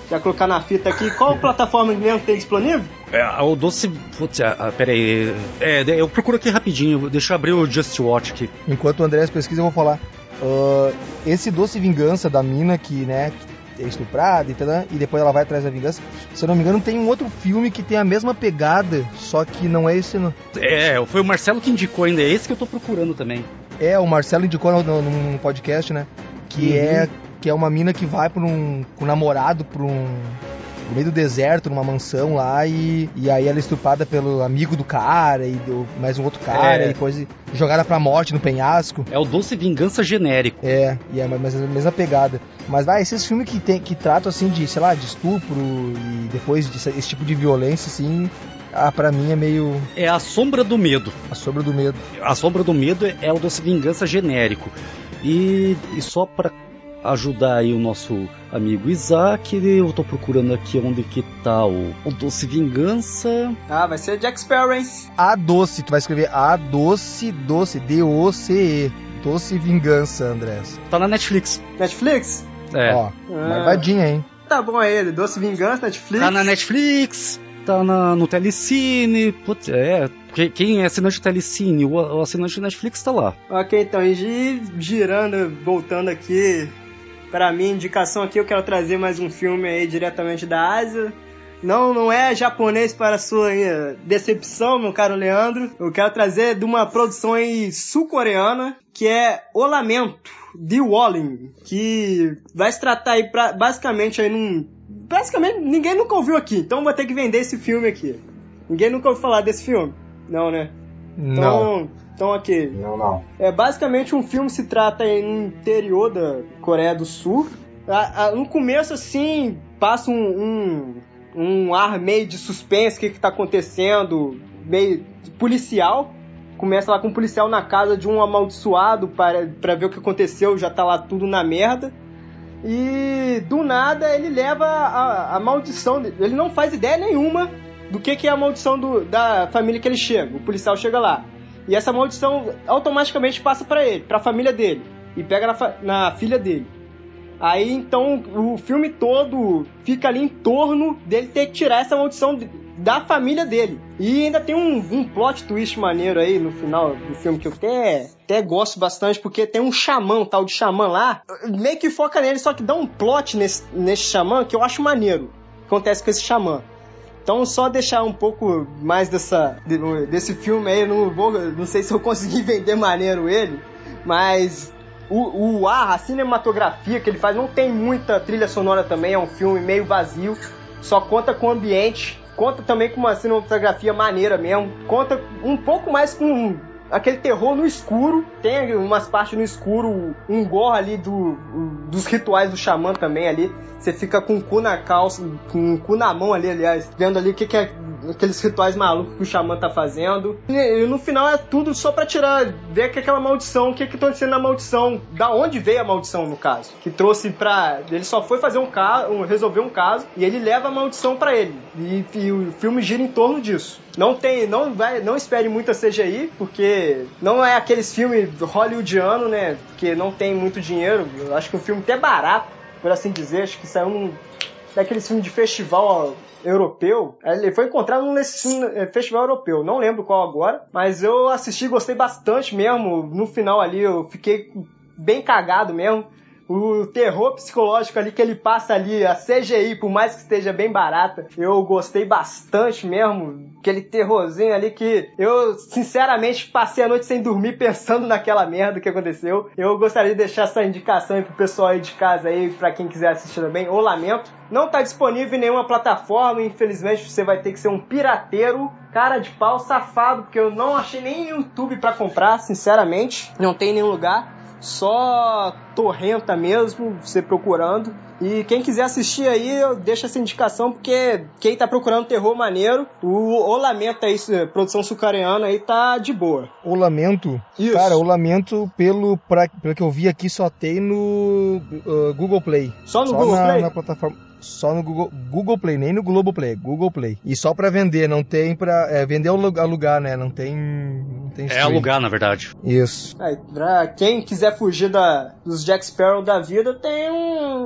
já colocar na fita aqui. Qual plataforma mesmo tem disponível? É, o Doce. Putz, ah, pera aí. É, eu procuro aqui rapidinho. Deixa eu abrir o Just Watch aqui. Enquanto o André pesquisa, eu vou falar. Uh, esse Doce Vingança da mina que, né, é estuprada e tal, e depois ela vai atrás da vingança. Se eu não me engano, tem um outro filme que tem a mesma pegada, só que não é esse não. É, foi o Marcelo que indicou ainda, é esse que eu tô procurando também. É, o Marcelo indicou no, no, no podcast, né? Que uhum. é que é uma mina que vai para um com um namorado para um no meio do deserto, numa mansão lá, e, e aí ela é estuprada pelo amigo do cara, e do, mais um outro cara, é. e coisa jogada pra morte no penhasco. É o doce vingança genérico. É, e é mas a mesma pegada. Mas vai, esses filmes que, tem, que tratam assim de, sei lá, de estupro e depois de, esse tipo de violência, assim, ah, pra mim é meio. É a sombra do medo. A sombra do medo. A sombra do medo é o doce vingança genérico. E, e só para ajudar aí o nosso amigo Isaac. Eu tô procurando aqui onde que tá o, o Doce Vingança. Ah, vai ser Jack Sparrow, hein? A Doce, tu vai escrever A Doce, Doce, D-O-C-E. Doce Vingança, Andrés. Tá na Netflix. Netflix? É. Ó, ah. marvadinha, hein? Tá bom aí, Doce Vingança, Netflix. Tá na Netflix tá na, no Telecine. Putz, é. Quem é assinante Telecine, o, o assinante Netflix tá lá. Ok, então, e girando, voltando aqui para mim, indicação aqui, eu quero trazer mais um filme aí diretamente da Ásia. Não, não é japonês para sua eh, decepção, meu caro Leandro. Eu quero trazer de uma produção sul-coreana que é O Lamento, de Walling, que vai se tratar aí pra, basicamente aí num... Basicamente, ninguém nunca ouviu aqui, então vou ter que vender esse filme aqui. Ninguém nunca ouviu falar desse filme? Não, né? Então, não. Então aqui. Não, não. É basicamente um filme se trata no interior da Coreia do Sul. no começo, assim, passa um, um, um ar meio de suspense, o que, que tá acontecendo, meio policial. Começa lá com um policial na casa de um amaldiçoado para, para ver o que aconteceu, já tá lá tudo na merda. E do nada ele leva a, a maldição. Ele não faz ideia nenhuma do que, que é a maldição do, da família que ele chega. O policial chega lá. E essa maldição automaticamente passa para ele, para a família dele. E pega na, na filha dele. Aí então o filme todo fica ali em torno dele ter que tirar essa maldição da família dele. E ainda tem um, um plot twist maneiro aí no final do filme que eu até, até gosto bastante, porque tem um xamã, um tal de xamã lá, meio que foca nele, só que dá um plot nesse, nesse xamã que eu acho maneiro. Acontece com esse xamã. Então, só deixar um pouco mais dessa, desse filme aí, não, vou, não sei se eu consegui vender maneiro ele, mas o, o ar, a cinematografia que ele faz, não tem muita trilha sonora também, é um filme meio vazio, só conta com o ambiente, conta também com uma cinematografia maneira mesmo, conta um pouco mais com aquele terror no escuro. Tem umas partes no escuro, um gore ali do, dos rituais do xamã também ali. Você fica com o cu na calça, com o cu na mão ali, aliás, vendo ali o que, que é aqueles rituais malucos que o xamã tá fazendo. E, no final é tudo só pra tirar, ver que aquela maldição, o que que tá acontecendo na maldição, da onde veio a maldição no caso. Que trouxe pra. Ele só foi fazer um caso, resolver um caso, e ele leva a maldição para ele. E, e, o filme gira em torno disso. Não tem, não vai, não espere muita CGI, porque não é aqueles filmes hollywoodiano, né? Que não tem muito dinheiro. Eu acho que o filme até barato, por assim dizer, acho que saiu num daqueles filmes de festival europeu. Ele foi encontrado nesse eh, festival europeu, não lembro qual agora, mas eu assisti, gostei bastante mesmo. No final ali eu fiquei bem cagado mesmo o terror psicológico ali que ele passa ali, a CGI, por mais que esteja bem barata, eu gostei bastante mesmo. Aquele terrorzinho ali que eu, sinceramente, passei a noite sem dormir pensando naquela merda que aconteceu. Eu gostaria de deixar essa indicação aí pro pessoal aí de casa aí, pra quem quiser assistir também. O Lamento. Não tá disponível em nenhuma plataforma, infelizmente você vai ter que ser um pirateiro, cara de pau, safado, porque eu não achei nem YouTube para comprar, sinceramente. Não tem nenhum lugar só torrenta mesmo, você procurando. E quem quiser assistir aí, eu deixo essa indicação, porque quem tá procurando terror maneiro, o O Lamento aí, produção sul-coreana aí, tá de boa. O Lamento? Isso. Cara, o Lamento, pelo, pra, pelo que eu vi aqui, só tem no uh, Google Play. Só no só Google na, Play? na plataforma só no Google, Google Play, nem no Globo Play, Google Play. E só para vender, não tem para é, vender ou alugar, né? Não tem, não tem É alugar, na verdade. Isso. É, pra quem quiser fugir da, dos Jack Sparrow da vida, tem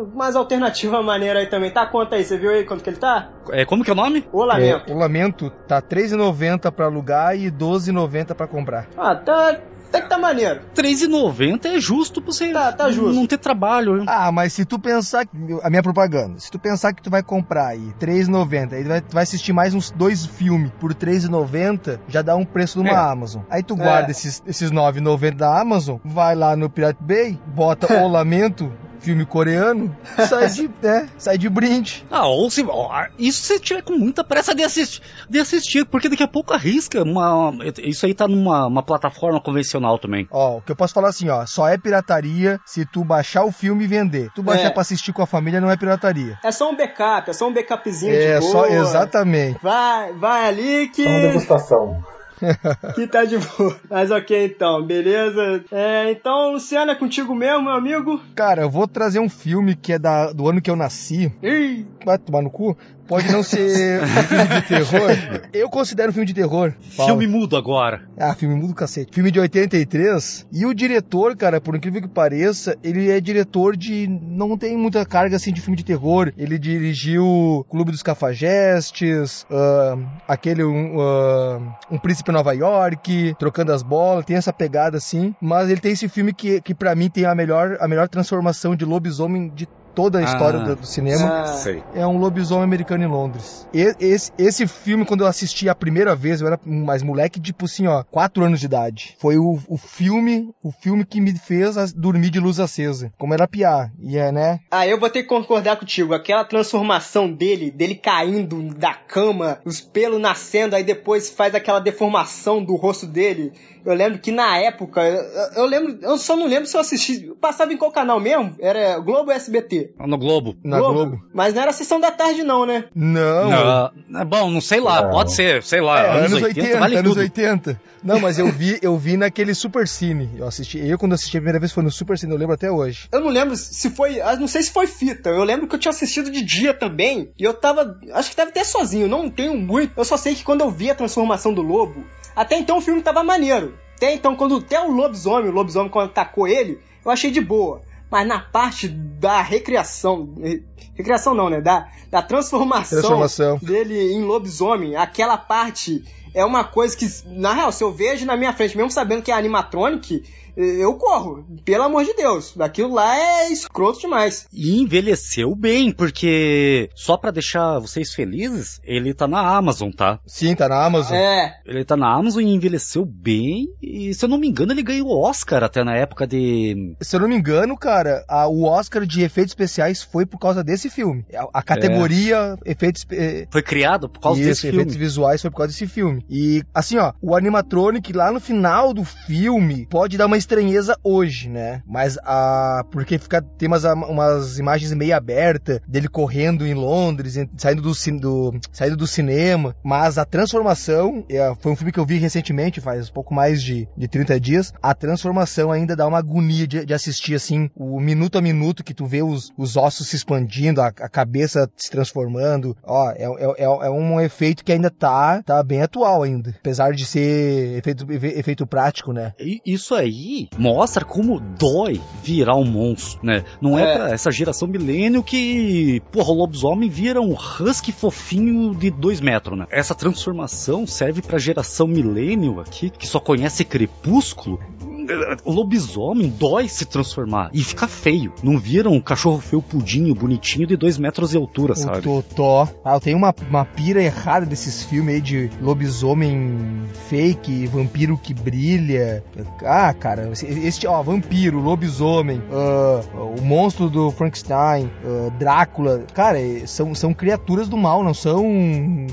umas alternativas maneiras aí também. Tá, conta aí, você viu aí quanto que ele tá? É, como que é o nome? O Lamento. É, o Lamento tá R$3,90 para alugar e R$12,90 para comprar. Ah, tá até que tá maneiro. R$3,90 é justo pra você tá, tá justo. não ter trabalho. Ah, mas se tu pensar, a minha propaganda, se tu pensar que tu vai comprar aí R$3,90, aí tu vai, tu vai assistir mais uns dois filmes por R$3,90, já dá um preço de uma é. Amazon. Aí tu guarda é. esses, esses R$9,90 da Amazon, vai lá no Pirate Bay, bota o lamento, filme coreano, sai de, né, sai de brinde. Ah, ou se. Isso se tiver com muita pressa de assistir, de assistir, porque daqui a pouco arrisca. Uma, isso aí tá numa uma plataforma convencional também. Ó, o que eu posso falar assim, ó, só é pirataria se tu baixar o filme e vender. Tu baixar é. pra assistir com a família não é pirataria. É só um backup, é só um backupzinho é, de boa. Só, exatamente. Vai, vai ali que... Só uma degustação. que tá de boa. Mas ok, então, beleza? É, então, Luciano, é contigo mesmo, meu amigo? Cara, eu vou trazer um filme que é da, do ano que eu nasci. Ih! Vai tomar no cu? Pode não ser um filme de terror. Eu considero um filme de terror. Paulo. Filme mudo agora. Ah, filme mudo cacete. Filme de 83. E o diretor, cara, por incrível que pareça, ele é diretor de. Não tem muita carga assim de filme de terror. Ele dirigiu Clube dos Cafajestes, uh, aquele uh, Um Príncipe Nova York, Trocando as Bolas. Tem essa pegada assim. Mas ele tem esse filme que, que para mim tem a melhor, a melhor transformação de lobisomem de toda a história ah, do, do, cinema. Sei. É um lobisomem americano em Londres. E, esse, esse filme, quando eu assisti a primeira vez, eu era mais moleque, tipo assim, ó, 4 anos de idade. Foi o, o filme, o filme que me fez dormir de luz acesa. Como era piar. E é, né? Ah, eu vou ter que concordar contigo. Aquela transformação dele, dele caindo da cama, os pelos nascendo, aí depois faz aquela deformação do rosto dele. Eu lembro que na época, eu, eu, lembro, eu só não lembro se eu assisti. Passava em qual canal mesmo? Era Globo ou SBT? No Globo. Na Globo. Globo. Mas não era sessão da tarde, não, né? Não. não. Bom, não sei lá, não. pode ser, sei lá. É, anos, 80, 80 vale anos tudo. 80. Não, mas eu vi, eu vi naquele Super Cine. Eu assisti, eu quando assisti a primeira vez foi no Super Cine, eu lembro até hoje. Eu não lembro se foi, não sei se foi fita. Eu lembro que eu tinha assistido de dia também, e eu tava, acho que tava até sozinho, não tenho muito. Eu só sei que quando eu vi a transformação do lobo, até então o filme tava maneiro. Até então, quando até o lobisomem, o lobisomem quando atacou ele, eu achei de boa. Mas na parte da recriação, recriação não, né? Da, da transformação, transformação, dele em lobisomem, aquela parte é uma coisa que, na real, se eu vejo na minha frente, mesmo sabendo que é animatronic, eu corro, pelo amor de Deus. Aquilo lá é escroto demais. E envelheceu bem, porque só para deixar vocês felizes, ele tá na Amazon, tá? Sim, tá na Amazon. É. Ele tá na Amazon e envelheceu bem. E se eu não me engano, ele ganhou o Oscar até na época de. Se eu não me engano, cara, a, o Oscar de efeitos especiais foi por causa desse filme. A, a categoria é. efeitos. Eh, foi criado por causa isso, desse efeitos filme. visuais foi por causa desse filme. E assim, ó, o animatronic lá no final do filme pode dar uma estranheza hoje, né? Mas a. Porque fica, tem umas, umas imagens meio abertas dele correndo em Londres, saindo do, do, saindo do cinema. Mas a transformação, é, foi um filme que eu vi recentemente, faz pouco mais de, de 30 dias. A transformação ainda dá uma agonia de, de assistir, assim, o minuto a minuto que tu vê os, os ossos se expandindo, a, a cabeça se transformando. Ó, é, é, é, um efeito que ainda tá, tá bem atual ainda. Apesar de ser efeito, efeito prático, né? Isso aí mostra como dói virar um monstro, né? Não é, é pra essa geração milênio que, porra, o lobisomem vira um husky fofinho de dois metros, né? Essa transformação serve pra geração milênio aqui, que só conhece crepúsculo, o lobisomem dói se transformar e fica feio. Não viram um cachorro feio pudinho, bonitinho, de dois metros de altura, sabe? O Totó. Ah, eu tenho uma, uma pira errada desses filmes aí de lobisomem fake, vampiro que brilha. Ah, cara, este, ó, vampiro, lobisomem, uh, o monstro do Frankenstein, uh, Drácula. Cara, são, são criaturas do mal, não são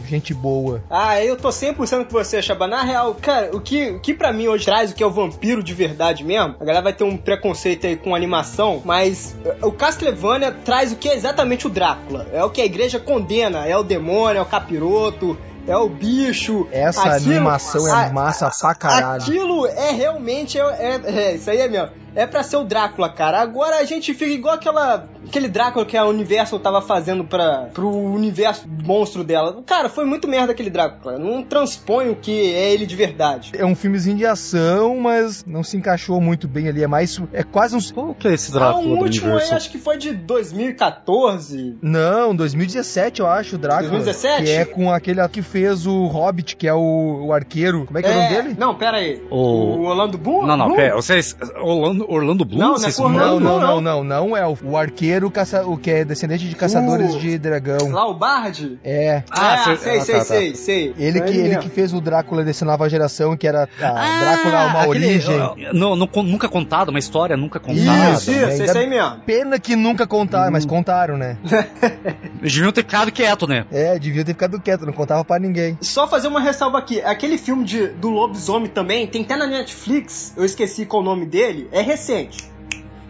gente boa. Ah, eu tô 100% com você, Chaba. Na real, cara, o que, o que pra mim hoje traz o que é o vampiro de verdade mesmo, a galera vai ter um preconceito aí com animação, mas eh, o Castlevania traz o que é exatamente o Drácula. É o que a igreja condena, é o demônio, é o capiroto, é o bicho. Essa aquilo, animação é a, massa pra caralho. Aquilo é realmente. É, é, é, isso aí é mesmo é pra ser o Drácula, cara. Agora a gente fica igual aquela, aquele Drácula que a Universal tava fazendo pra, pro universo monstro dela. Cara, foi muito merda aquele Drácula. Não transpõe o que é ele de verdade. É um filmezinho de ação, mas não se encaixou muito bem ali. É mais. É quase um. Qual que é esse Drácula? Ah, o último aí acho que foi de 2014. Não, 2017, eu acho, o Drácula. 2017? Que é com aquele que fez o Hobbit, que é o, o arqueiro. Como é que é, é o nome dele? Não, pera aí. O, o Orlando Bloom? Não, não, pera. Vocês. Orlando, Orlando Bloom? Não, não, é não, não, não, não, não, é o, o arqueiro caça, o que é descendente de caçadores uh, de dragão. Lá o Bard? É. Ah, ah sei, ah, sei, tá, sei, tá. sei. Ele que, ele que fez o Drácula dessa nova geração, que era a ah, Drácula uma aquele, origem. Não, não, nunca contada, uma história nunca contada. Isso, isso, isso aí mesmo. Pena que nunca contaram, hum. mas contaram, né? deviam ter ficado quieto, né? É, deviam ter ficado quieto, não contava pra ninguém. Só fazer uma ressalva aqui, aquele filme de, do lobisomem também, tem até na Netflix, eu esqueci qual o nome dele, é recente.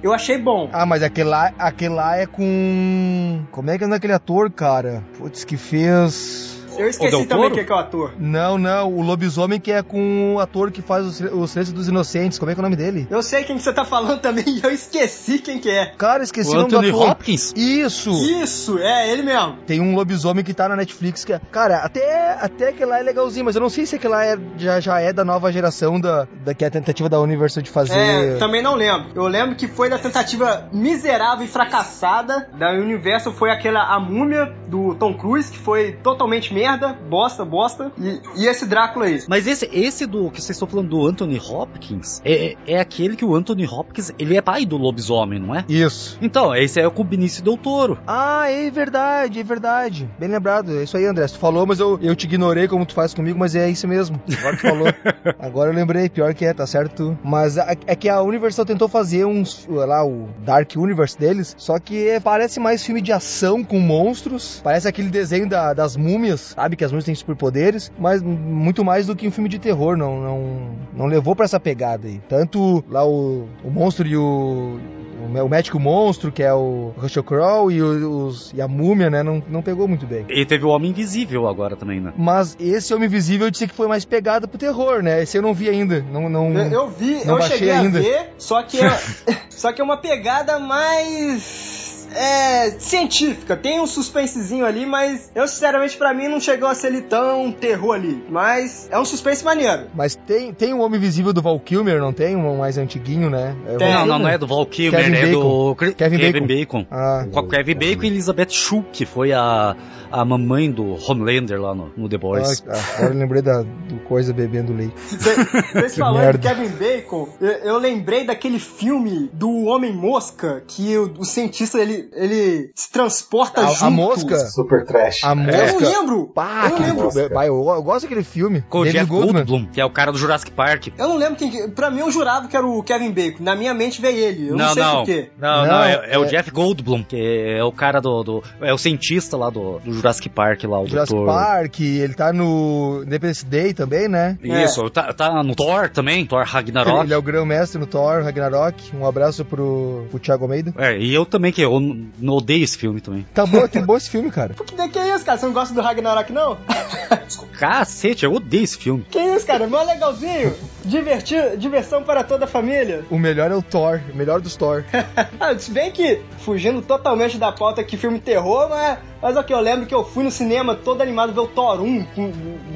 Eu achei bom. Ah, mas aquele lá, aquele lá é com. Como é que é aquele ator, cara? Putz, que fez. Eu esqueci também quem é, que é o ator. Não, não, o lobisomem que é com o ator que faz os, os Silêncio dos Inocentes. Como é que é o nome dele? Eu sei quem que você tá falando também e eu esqueci quem que é. Cara, esqueci o, o nome Anthony do ator. Hopkins? Isso! Isso, é ele mesmo. Tem um lobisomem que tá na Netflix que é... Cara, até, até que lá é legalzinho, mas eu não sei se aquele lá é, já, já é da nova geração da, da que é a tentativa da Universal de fazer... É, também não lembro. Eu lembro que foi da tentativa miserável e fracassada da Universal, foi aquela A Múmia do Tom Cruise, que foi totalmente merda, bosta, bosta. E, e esse Drácula aí. Mas esse, esse do que vocês estão falando do Anthony Hopkins é, é aquele que o Anthony Hopkins ele é pai do lobisomem, não é? Isso. Então, esse é o Benício Del Toro. Ah, é verdade, é verdade. Bem lembrado. É isso aí, André. Tu falou, mas eu, eu te ignorei como tu faz comigo, mas é isso mesmo. Agora tu falou. Agora eu lembrei, pior que é, tá certo? Mas é que a Universal tentou fazer uns, lá, o Dark Universe deles, só que é, parece mais filme de ação com monstros. Parece aquele desenho da, das múmias, sabe? Que as múmias têm superpoderes, mas muito mais do que um filme de terror, não, não, não levou para essa pegada aí. Tanto lá o, o monstro e o, o médico monstro, que é o Russell Crowe, e, os, e a múmia, né? Não, não pegou muito bem. E teve o Homem Invisível agora também, né? Mas esse Homem Invisível eu disse que foi mais pegada pro terror, né? Esse eu não vi ainda. Não, não, eu, eu vi, não eu cheguei ainda. a ver, só que é, só que é uma pegada mais é, científica. Tem um suspensezinho ali, mas eu, sinceramente, para mim não chegou a ser ali tão terror ali. Mas é um suspense maneiro. Mas tem, tem o Homem Invisível do Val Kilmer, não tem? Um mais antiguinho, né? É tem. Não, não, não é do Val Kilmer, Kevin é Bacon. do Kevin, Kevin Bacon. Bacon. Ah. Com Kevin Bacon e Elizabeth Shue, que foi a, a mamãe do Homelander lá no, no The Boys. Ah, agora eu lembrei da, do coisa bebendo leite. Vocês falando de Kevin Bacon, eu, eu, lembrei daquele filme do Homem-Mosca, que o, o, cientista, ele, ele se transporta a, junto. A mosca? Super trash. A mosca? Eu não lembro. Pá, eu não lembro. Eu, eu, gosto daquele filme. Com o Jeff Goldblum. Goldblum, que é o cara do Jurassic Park. Eu não lembro quem... Pra mim, eu jurava que era o Kevin Bacon. Na minha mente veio ele. Eu não, não sei não. porquê. Não, não, não é, é, é, o Jeff Goldblum, que é o cara do... do é o cientista lá do, do Jurassic Park lá, o Jurassic doutor... Park, ele tá no Independence Day também, né? Isso, é. tá, tá no Thor também, Thor Ragnarok. Ele é o grão-mestre no Thor Ragnarok. Um abraço pro, pro Thiago Almeida. É, e eu também, que eu não odeio esse filme também. Tá bom, que bom esse filme, cara. Por que, que é isso, cara? Você não gosta do Ragnarok, não? Cacete, eu odeio esse filme. Que isso, cara? Mó legalzinho. Divertir, diversão para toda a família. O melhor é o Thor, o melhor dos Thor. ah, se bem que, fugindo totalmente da pauta que filme terror, mas, mas ok, eu lembro que eu fui no cinema todo animado ver o Thor 1.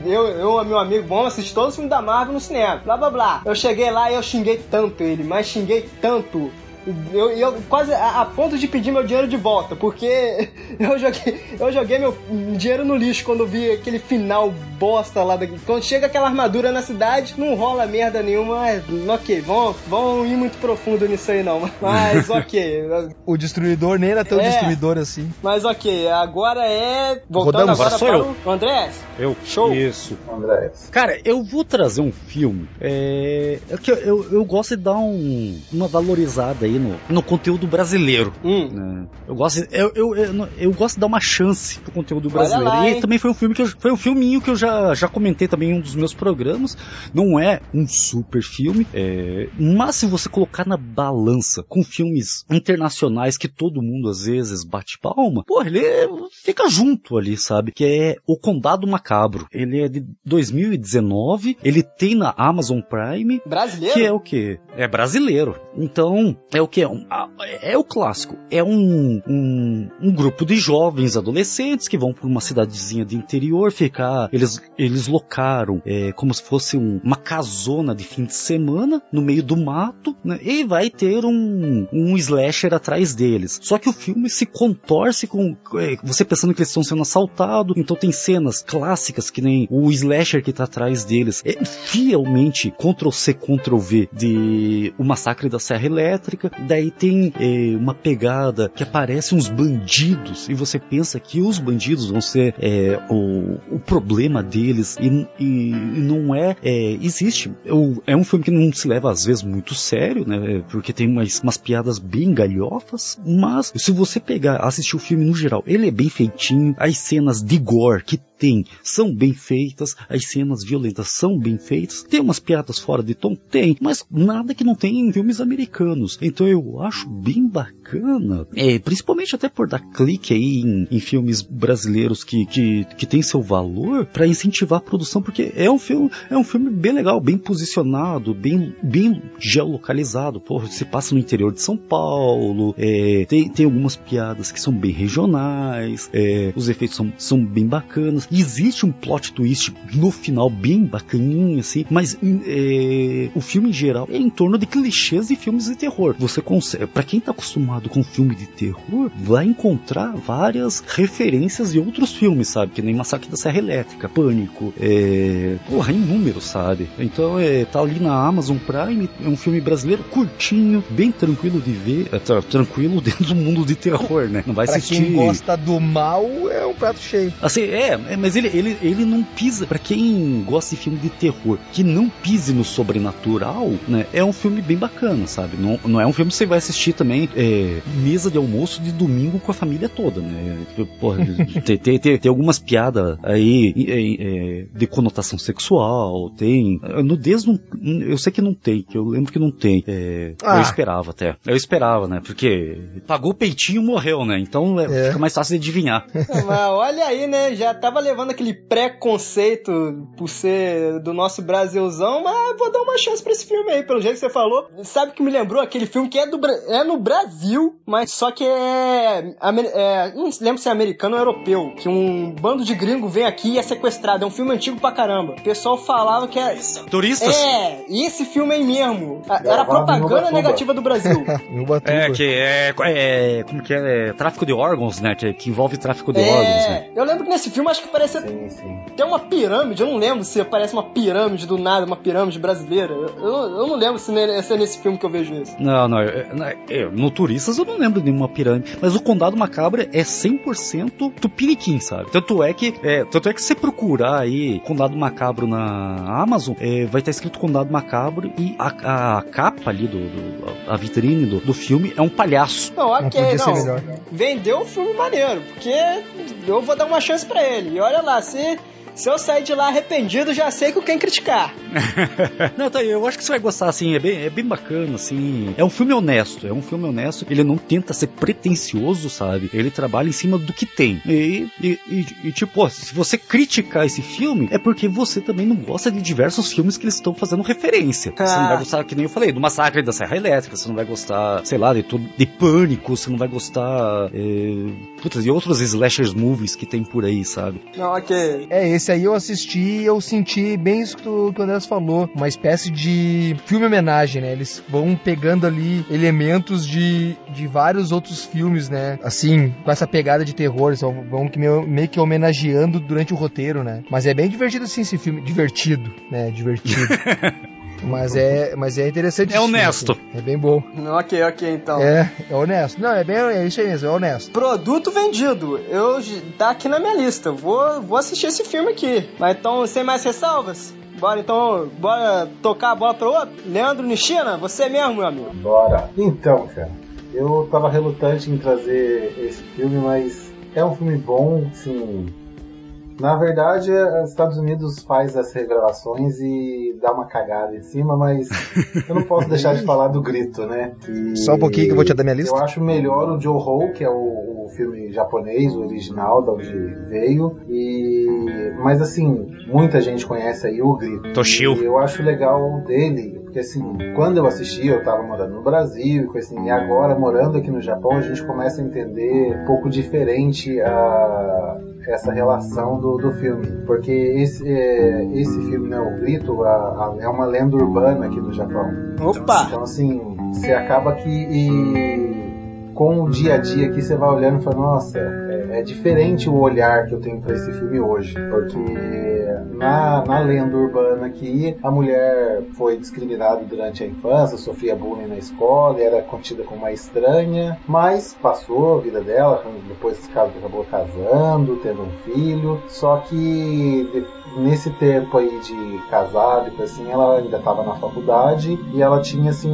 Eu, eu meu amigo bom, assisti todos os filmes da Marvel no cinema. Blá blá blá. Eu cheguei lá e eu xinguei tanto ele, mas xinguei tanto eu, eu quase a, a, ponto de pedir meu dinheiro de volta, porque eu joguei, eu joguei meu dinheiro no lixo quando vi aquele final bosta lá. Daqui. Quando chega aquela armadura na cidade, não rola merda nenhuma. Mas, ok, vão, vão ir muito profundo nisso aí não. Mas ok. o destruidor nem era tão é, destruidor assim. Mas ok, agora é. Voltando Rodamos, agora, para eu. o Andrés. Eu. Show. Isso. Andrés. Cara, eu vou trazer um filme. É, é que eu, eu, eu gosto de dar um, uma valorizada aí aí no, no conteúdo brasileiro. Hum. Né? Eu, gosto, eu, eu, eu, eu, gosto de dar uma chance pro conteúdo brasileiro. Lá, e também foi um filme que eu, foi um filminho que eu já, já comentei também em um dos meus programas. Não é um super filme, é, mas se você colocar na balança com filmes internacionais que todo mundo às vezes bate palma, pô, ele fica junto ali, sabe? Que é O Condado Macabro. Ele é de 2019, ele tem na Amazon Prime. Brasileiro? Que é o que? É brasileiro. Então, é o que? É o clássico. É um, um, um, grupo de jovens adolescentes que vão para uma cidadezinha de interior ficar. Eles, eles locaram é, como se fosse um, uma casona de fim de semana no meio do mato, né? E vai ter um, um slasher atrás deles. Só que o filme se contorce com é, você pensando que eles estão sendo assaltados. Então tem cenas clássicas que nem o slasher que tá atrás deles. É fielmente Ctrl C, Ctrl V de O Massacre da Serra Elétrica Daí tem é, uma pegada que aparecem uns bandidos e você pensa que os bandidos vão ser é, o, o problema deles e, e não é, é existe. É um filme que não se leva às vezes muito sério, né? Porque tem umas, umas piadas bem galhofas, mas se você pegar, assistir o filme no geral, ele é bem feitinho, as cenas de gore que tem são bem feitas, as cenas violentas são bem feitas, tem umas piadas fora de tom? Tem, mas nada que não tem em filmes americanos. Então eu acho bem bacana, é, principalmente até por dar clique aí em, em filmes brasileiros que, que, que tem seu valor para incentivar a produção, porque é um filme, é um filme bem legal, bem posicionado, bem, bem geolocalizado. Porra, se passa no interior de São Paulo, é, tem, tem algumas piadas que são bem regionais, é, os efeitos são, são bem bacanas. Existe um plot twist no final bem bacaninho, assim, mas é, o filme em geral é em torno de clichês de filmes de terror você consegue, para quem tá acostumado com filme de terror, vai encontrar várias referências de outros filmes, sabe? Que nem Massacre da Serra Elétrica, Pânico, é, porra, inúmeros, sabe? Então é, tá ali na Amazon Prime, é um filme brasileiro curtinho, bem tranquilo de ver, é, tá, tranquilo dentro do mundo de terror, né? Não vai pra assistir. Quem gosta do mal é um prato cheio. Assim, é, é mas ele, ele, ele não pisa. Para quem gosta de filme de terror, que não pise no sobrenatural, né? É um filme bem bacana, sabe? Não, não é um filme que você vai assistir também é, mesa de almoço de domingo com a família toda, né? Porra, tem, tem, tem, tem, algumas piadas aí é, de conotação sexual, tem. Nudez não. Eu sei que não tem, que eu lembro que não tem. É, ah. Eu esperava até. Eu esperava, né? Porque pagou o peitinho morreu, né? Então é, é. fica mais fácil de adivinhar. Mas olha aí, né? Já tava levando aquele preconceito por ser do nosso Brasilzão, mas vou dar uma chance pra esse filme aí, pelo jeito que você falou. Sabe que me lembrou aquele filme que é, do, é no Brasil, mas só que é, é. Não lembro se é americano ou europeu. Que um bando de gringo vem aqui e é sequestrado. É um filme antigo pra caramba. O pessoal falava que é. Turistas? É, e esse filme aí mesmo. Era propaganda negativa do Brasil. é, que é, é. Como que é? é? Tráfico de órgãos, né? Que, que envolve tráfico de é, órgãos, né? Eu lembro que nesse filme acho que parece. Sim, sim. Tem uma pirâmide, eu não lembro se parece uma pirâmide do nada, uma pirâmide brasileira. Eu, eu não lembro se é nesse filme que eu vejo isso. Não, não. É, no Turistas eu não lembro de nenhuma pirâmide. Mas o Condado Macabro é 100% tupiniquim, sabe? Tanto é que, é, tanto é que você procurar aí Condado Macabro na Amazon, é, vai estar escrito Condado Macabro e a, a capa ali do, do a vitrine do, do, filme é um palhaço. Não, ok, não. Vendeu o filme maneiro, porque eu vou dar uma chance para ele. E olha lá, se se eu sair de lá arrependido, já sei com quem criticar. não, tá, eu acho que você vai gostar, assim, é bem, é bem bacana, assim. É um filme honesto, é um filme honesto. Ele não tenta ser pretencioso, sabe? Ele trabalha em cima do que tem. E, e, e, e tipo, ó, se você criticar esse filme, é porque você também não gosta de diversos filmes que eles estão fazendo referência. Ah. Você não vai gostar, que nem eu falei, do Massacre da Serra Elétrica, você não vai gostar, sei lá, de, tudo, de Pânico, você não vai gostar é, putz, de outros slashers movies que tem por aí, sabe? Não, ok. É, esse esse aí eu assisti e eu senti bem isso que o, que Andrés falou. Uma espécie de filme homenagem, né? Eles vão pegando ali elementos de, de vários outros filmes, né? Assim, com essa pegada de terror. Eles vão meio, meio que homenageando durante o roteiro, né? Mas é bem divertido assim esse filme. Divertido, né? Divertido. Mas é, mas é interessante. É honesto. Assim. É bem bom. Ok, ok, então. É, é honesto. Não, é bem é isso aí mesmo, é honesto. Produto vendido. Eu tá aqui na minha lista. Vou, vou assistir esse filme aqui. Mas então, sem mais ressalvas? Bora então, bora tocar a bola pro outro? Leandro Nishina, você mesmo, meu amigo. Bora. Então, cara, eu tava relutante em trazer esse filme, mas é um filme bom, sim na verdade, os é, Estados Unidos faz as revelações e dá uma cagada em cima, mas eu não posso deixar de falar do Grito, né? Que Só um pouquinho que eu vou te dar minha lista. Eu acho melhor o Joe Ho, que é o, o filme japonês, o original, da onde veio. E mas assim, muita gente conhece aí o Grito. Toshio. E eu acho legal dele porque assim, quando eu assisti, eu estava morando no Brasil, e, assim, e agora morando aqui no Japão, a gente começa a entender um pouco diferente a, essa relação do, do filme. Porque esse, é, esse filme, né, O Grito, a, a, é uma lenda urbana aqui do Japão. Opa! Então, assim, você acaba que. E, com o dia a dia aqui você vai olhando e fala, nossa, é, diferente o olhar que eu tenho para esse filme hoje. Porque na, na lenda urbana aqui, a mulher foi discriminada durante a infância, sofria bullying na escola, era contida como uma estranha, mas passou a vida dela, depois acabou casando, tendo um filho, só que nesse tempo aí de casado assim, ela ainda estava na faculdade e ela tinha assim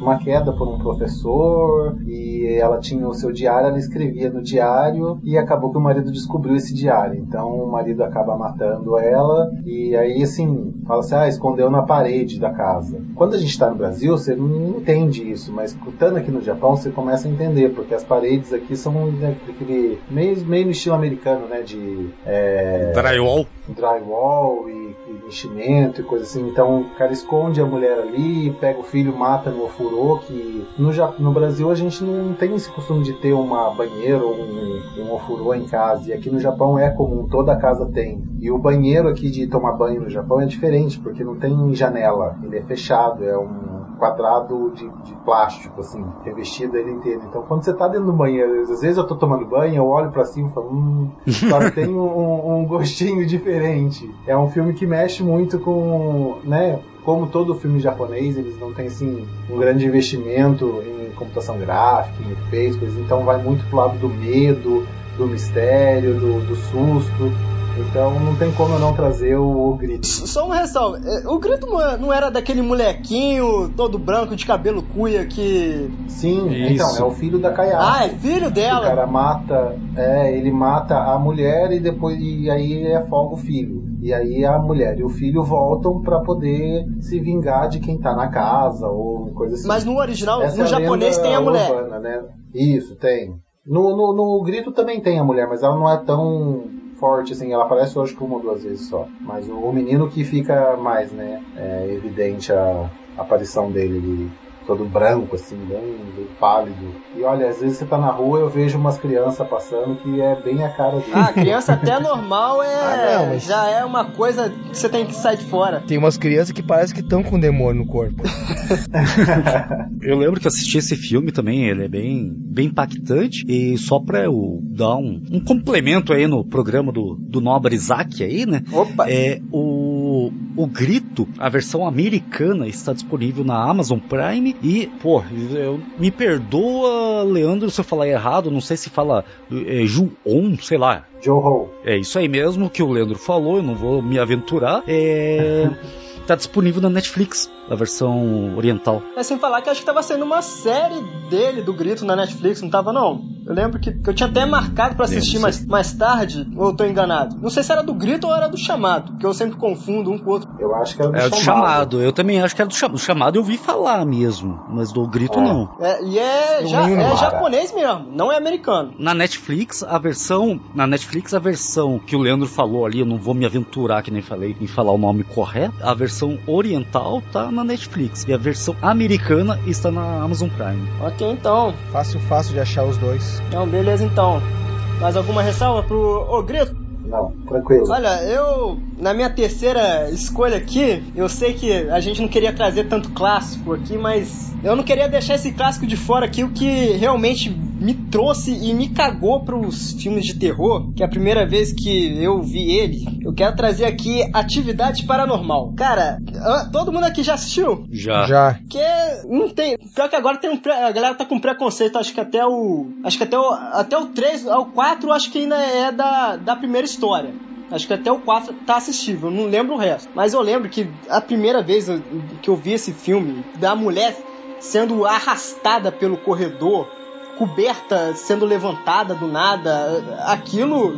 uma queda por um professor e ela tinha o seu diário, ela escrevia no diário e acabou que o marido descobriu esse diário. Então o marido acaba matando ela e aí assim, fala assim, ah, escondeu na parede da casa. Quando a gente está no Brasil, você não entende isso, mas estando aqui no Japão, você começa a entender, porque as paredes aqui são né, aquele meio, meio no estilo americano, né, de... É, drywall. Drywall e enchimento e coisa assim. Então o cara esconde a mulher ali, pega o filho, mata no ofurô, que no, no Brasil a gente não tem esse costume de ter uma banheira ou um, um ofurô em casa, e aqui no Japão é comum, toda casa tem. E o banheiro aqui de tomar banho no Japão é diferente, porque não tem janela, ele é fechado, é um quadrado de, de plástico, assim, revestido ele inteiro. Então, quando você tá dentro do banheiro, às vezes eu tô tomando banho, eu olho para cima e falo, hum, só tem um, um, gostinho diferente. É um filme que mexe muito com, né, como todo filme japonês, eles não têm assim um grande investimento em computação gráfica, em efeitos, então vai muito pro lado do medo, do mistério, do, do susto. Então não tem como eu não trazer o, o Grito. Só um ressalva, é, o Grito não era daquele molequinho todo branco de cabelo cuia que. Sim, Isso. então, é o filho da Kayako. Ah, é filho dela. O cara mata, é, ele mata a mulher e depois e aí afoga o filho. E aí a mulher e o filho voltam para poder se vingar de quem tá na casa ou coisa assim. Mas no original, Essa no é japonês tem a mulher. Urbana, né? Isso, tem. No, no, no, grito também tem a mulher, mas ela não é tão forte, assim, ela aparece hoje que uma ou duas vezes só. Mas o, menino que fica mais, né, é evidente a, a aparição dele todo branco, assim, bem, bem pálido. E olha, às vezes você tá na rua eu vejo umas crianças passando que é bem a cara dele. Ah, criança até normal é. Ah, não, mas- Já é uma coisa que você tem que sair de fora. Tem umas crianças que parecem que estão com demônio no corpo. Eu lembro que eu assisti esse filme também, ele é bem, bem impactante. E só pra eu dar um, um complemento aí no programa do, do Nobre Isaac aí, né? Opa! É, o, o Grito, a versão americana, está disponível na Amazon Prime. E, pô, eu, me perdoa, Leandro, se eu falar errado, não sei se fala é, Ju-On, sei lá. Joe. É isso aí mesmo que o Leandro falou, eu não vou me aventurar. É. Tá disponível na Netflix, a versão oriental. É sem falar que acho que tava sendo uma série dele do Grito na Netflix, não tava não? Eu lembro que, que eu tinha até marcado pra assistir mais, mais tarde, ou eu tô enganado. Não sei se era do Grito ou era do Chamado, porque eu sempre confundo um com o outro. Eu acho que era do É do chamado. chamado, eu também acho que era do chamado. O chamado eu vi falar mesmo, mas do grito É. não. É, e é, ja- é cara. japonês mesmo, não é americano. Na Netflix, a versão. Na Netflix, a versão que o Leandro falou ali, eu não vou me aventurar, que nem falei, em falar o nome correto. A versão oriental tá na Netflix. E a versão americana está na Amazon Prime. Ok, então. Fácil, fácil de achar os dois. Então, beleza então. Mais alguma ressalva pro Ô Grito? Não, tranquilo. Olha, eu, na minha terceira escolha aqui, eu sei que a gente não queria trazer tanto clássico aqui, mas eu não queria deixar esse clássico de fora aqui, o que realmente me trouxe e me cagou pros filmes de terror, que é a primeira vez que eu vi ele. Eu quero trazer aqui Atividade Paranormal. Cara, todo mundo aqui já assistiu? Já. Já. Porque não tem. Pior que agora tem um. pré- A galera tá com preconceito, acho que até o. Acho que até o. Até o 3, o 4 acho que ainda é da, da primeira história. Acho que até o 4 tá assistível, não lembro o resto. Mas eu lembro que a primeira vez que eu vi esse filme, da mulher sendo arrastada pelo corredor, coberta sendo levantada do nada, aquilo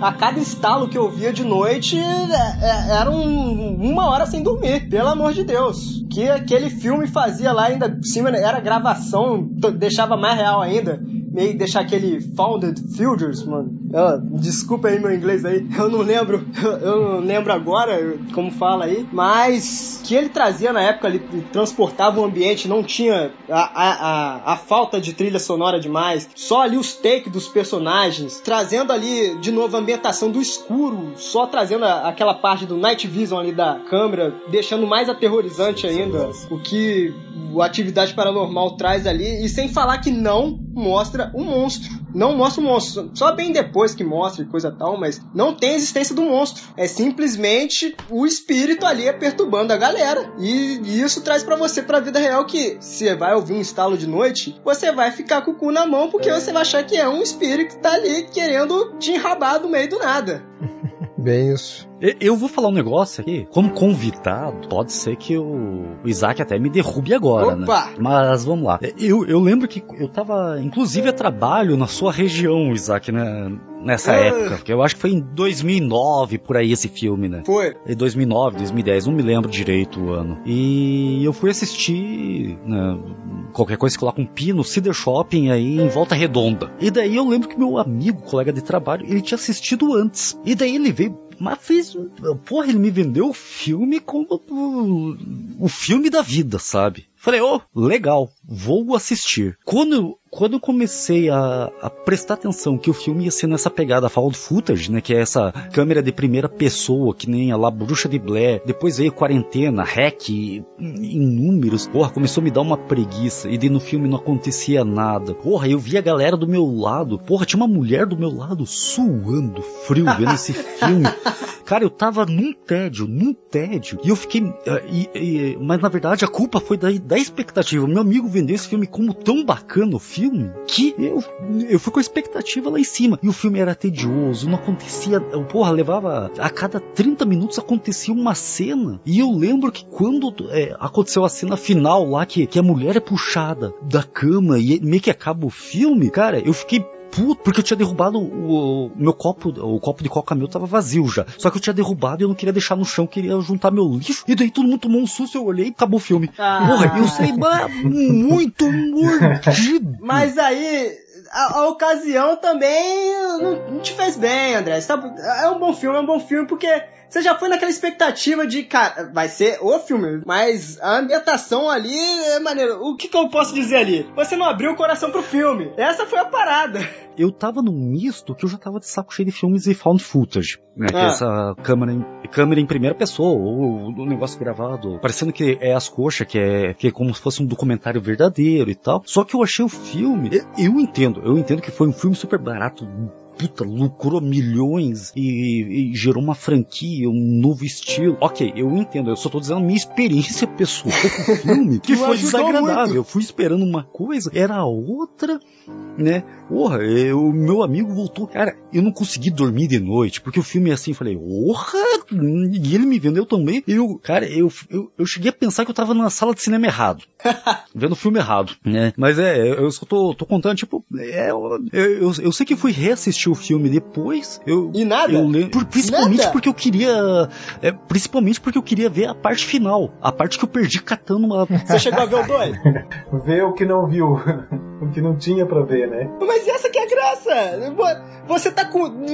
a cada estalo que eu via de noite é- é- era um- uma hora sem dormir, pelo amor de Deus. Que aquele filme fazia lá ainda por cima era gravação, deixava mais real ainda. Meio deixar aquele Founded Futures, mano. Eu- desculpa aí meu inglês aí, eu não lembro, eu, não lembro agora como fala aí, mas que ele trazia na época, ele transportava o ambiente, não tinha a, a, a, a falta de trilha sonora demais, só ali os takes dos personagens, trazendo ali de novo a ambientação do escuro, só trazendo a- aquela parte do night vision ali da câmera, deixando mais aterrorizante ainda o que o Atividade Paranormal traz ali, e sem falar que não mostra o monstro. Não mostra o monstro. Só bem depois que mostra e coisa tal, mas não tem existência do monstro. É simplesmente o espírito ali perturbando a galera. E isso traz pra você pra vida real que você vai ouvir um estalo de noite, você vai ficar com o cu na mão porque você vai achar que é um espírito que tá ali querendo te enrabar do meio do nada. Bem isso. Eu vou falar um negócio aqui, como convidado, pode ser que o, Isaac até me derrube agora, né? Opa! Mas vamos lá. Eu, eu lembro que eu tava, inclusive, a trabalho na sua região, Isaac, né? Nessa Ah. época. Porque eu acho que foi em 2009, por aí, esse filme, né? Foi. Em 2009, 2010, não me lembro direito o ano. E eu fui assistir, né, qualquer coisa que coloca um pi no Cedar Shopping aí em Volta Redonda. E daí eu lembro que meu amigo, colega de trabalho, ele tinha assistido antes. E daí ele veio, mas fez, porra, ele me vendeu o filme como o, o filme da vida, sabe? Falei, ô, legal, vou assistir. Quando eu, quando eu comecei a, a prestar atenção que o filme ia ser nessa pegada found footage, né, que é essa câmera de primeira pessoa, que nem a lá Bruxa de Blair, depois veio Quarentena, Hack, inúmeros, porra, começou a me dar uma preguiça, e daí no filme não acontecia nada. Porra, eu vi a galera do meu lado, porra, tinha uma mulher do meu lado suando frio vendo esse filme. Cara, eu tava num tédio, num tédio. E eu fiquei. eh, e- e- mas na verdade a culpa foi da, da expectativa. Meu amigo vendeu esse filme como tão bacana o filme que eu, eu fui com a expectativa lá em cima. E o filme era tedioso, não acontecia. Porra, levava. A cada 30 minutos acontecia uma cena. E eu lembro que quando eh, aconteceu a cena final lá, que, que a mulher é puxada da cama e meio que acaba o filme, cara, eu fiquei puto, porque eu tinha derrubado o, o meu copo, o copo de coca meu tava vazio já. Só que eu tinha derrubado e eu não queria deixar no chão, queria juntar meu lixo. E daí todo mundo tomou um susto, eu olhei e acabou o filme. Ah. Porra, eu sei muito mordido. Mas aí, a, a ocasião também não, não, te fez bem, André. Tá, é um bom filme, é um bom filme porque você já foi naquela expectativa de, cara, vai ser o filme, mas a ambientação ali é maneiro. O que, que eu posso dizer ali? Você não abriu o coração pro filme. Essa foi a parada. Eu tava num misto que eu já tava de saco cheio de filmes e found footage. Né? Ah. essa câmera em, câmera em primeira pessoa, ou o negócio gravado, parecendo que é as coxas, que é, que é como se fosse um documentário verdadeiro e tal. Só que eu achei o filme, eu entendo, eu entendo que foi um filme super barato, puta, lucrou milhões e, e, gerou uma franquia, um novo estilo. Ok, eu entendo, eu só tô dizendo a minha experiência pessoal com o filme, que foi desagradável. Muito. Eu fui esperando uma coisa, era outra, né? Porra, o meu amigo voltou. Cara, eu não consegui dormir de noite, porque o filme é assim, falei, porra, e ele me vendeu também. Eu, cara, eu, eu, eu cheguei a pensar que eu tava na sala de cinema errado. vendo o filme errado, né? Mas é, eu só tô, tô contando, tipo, é, eu, eu, eu sei que fui reassistir o filme depois. Eu, e nada? Eu lembro, principalmente nada? porque eu queria. É, principalmente porque eu queria ver a parte final. A parte que eu perdi catando uma. Você chegou a ver o dois? ver o que não viu. o que não tinha pra ver, né? Mas essa que é a graça! Você tá com.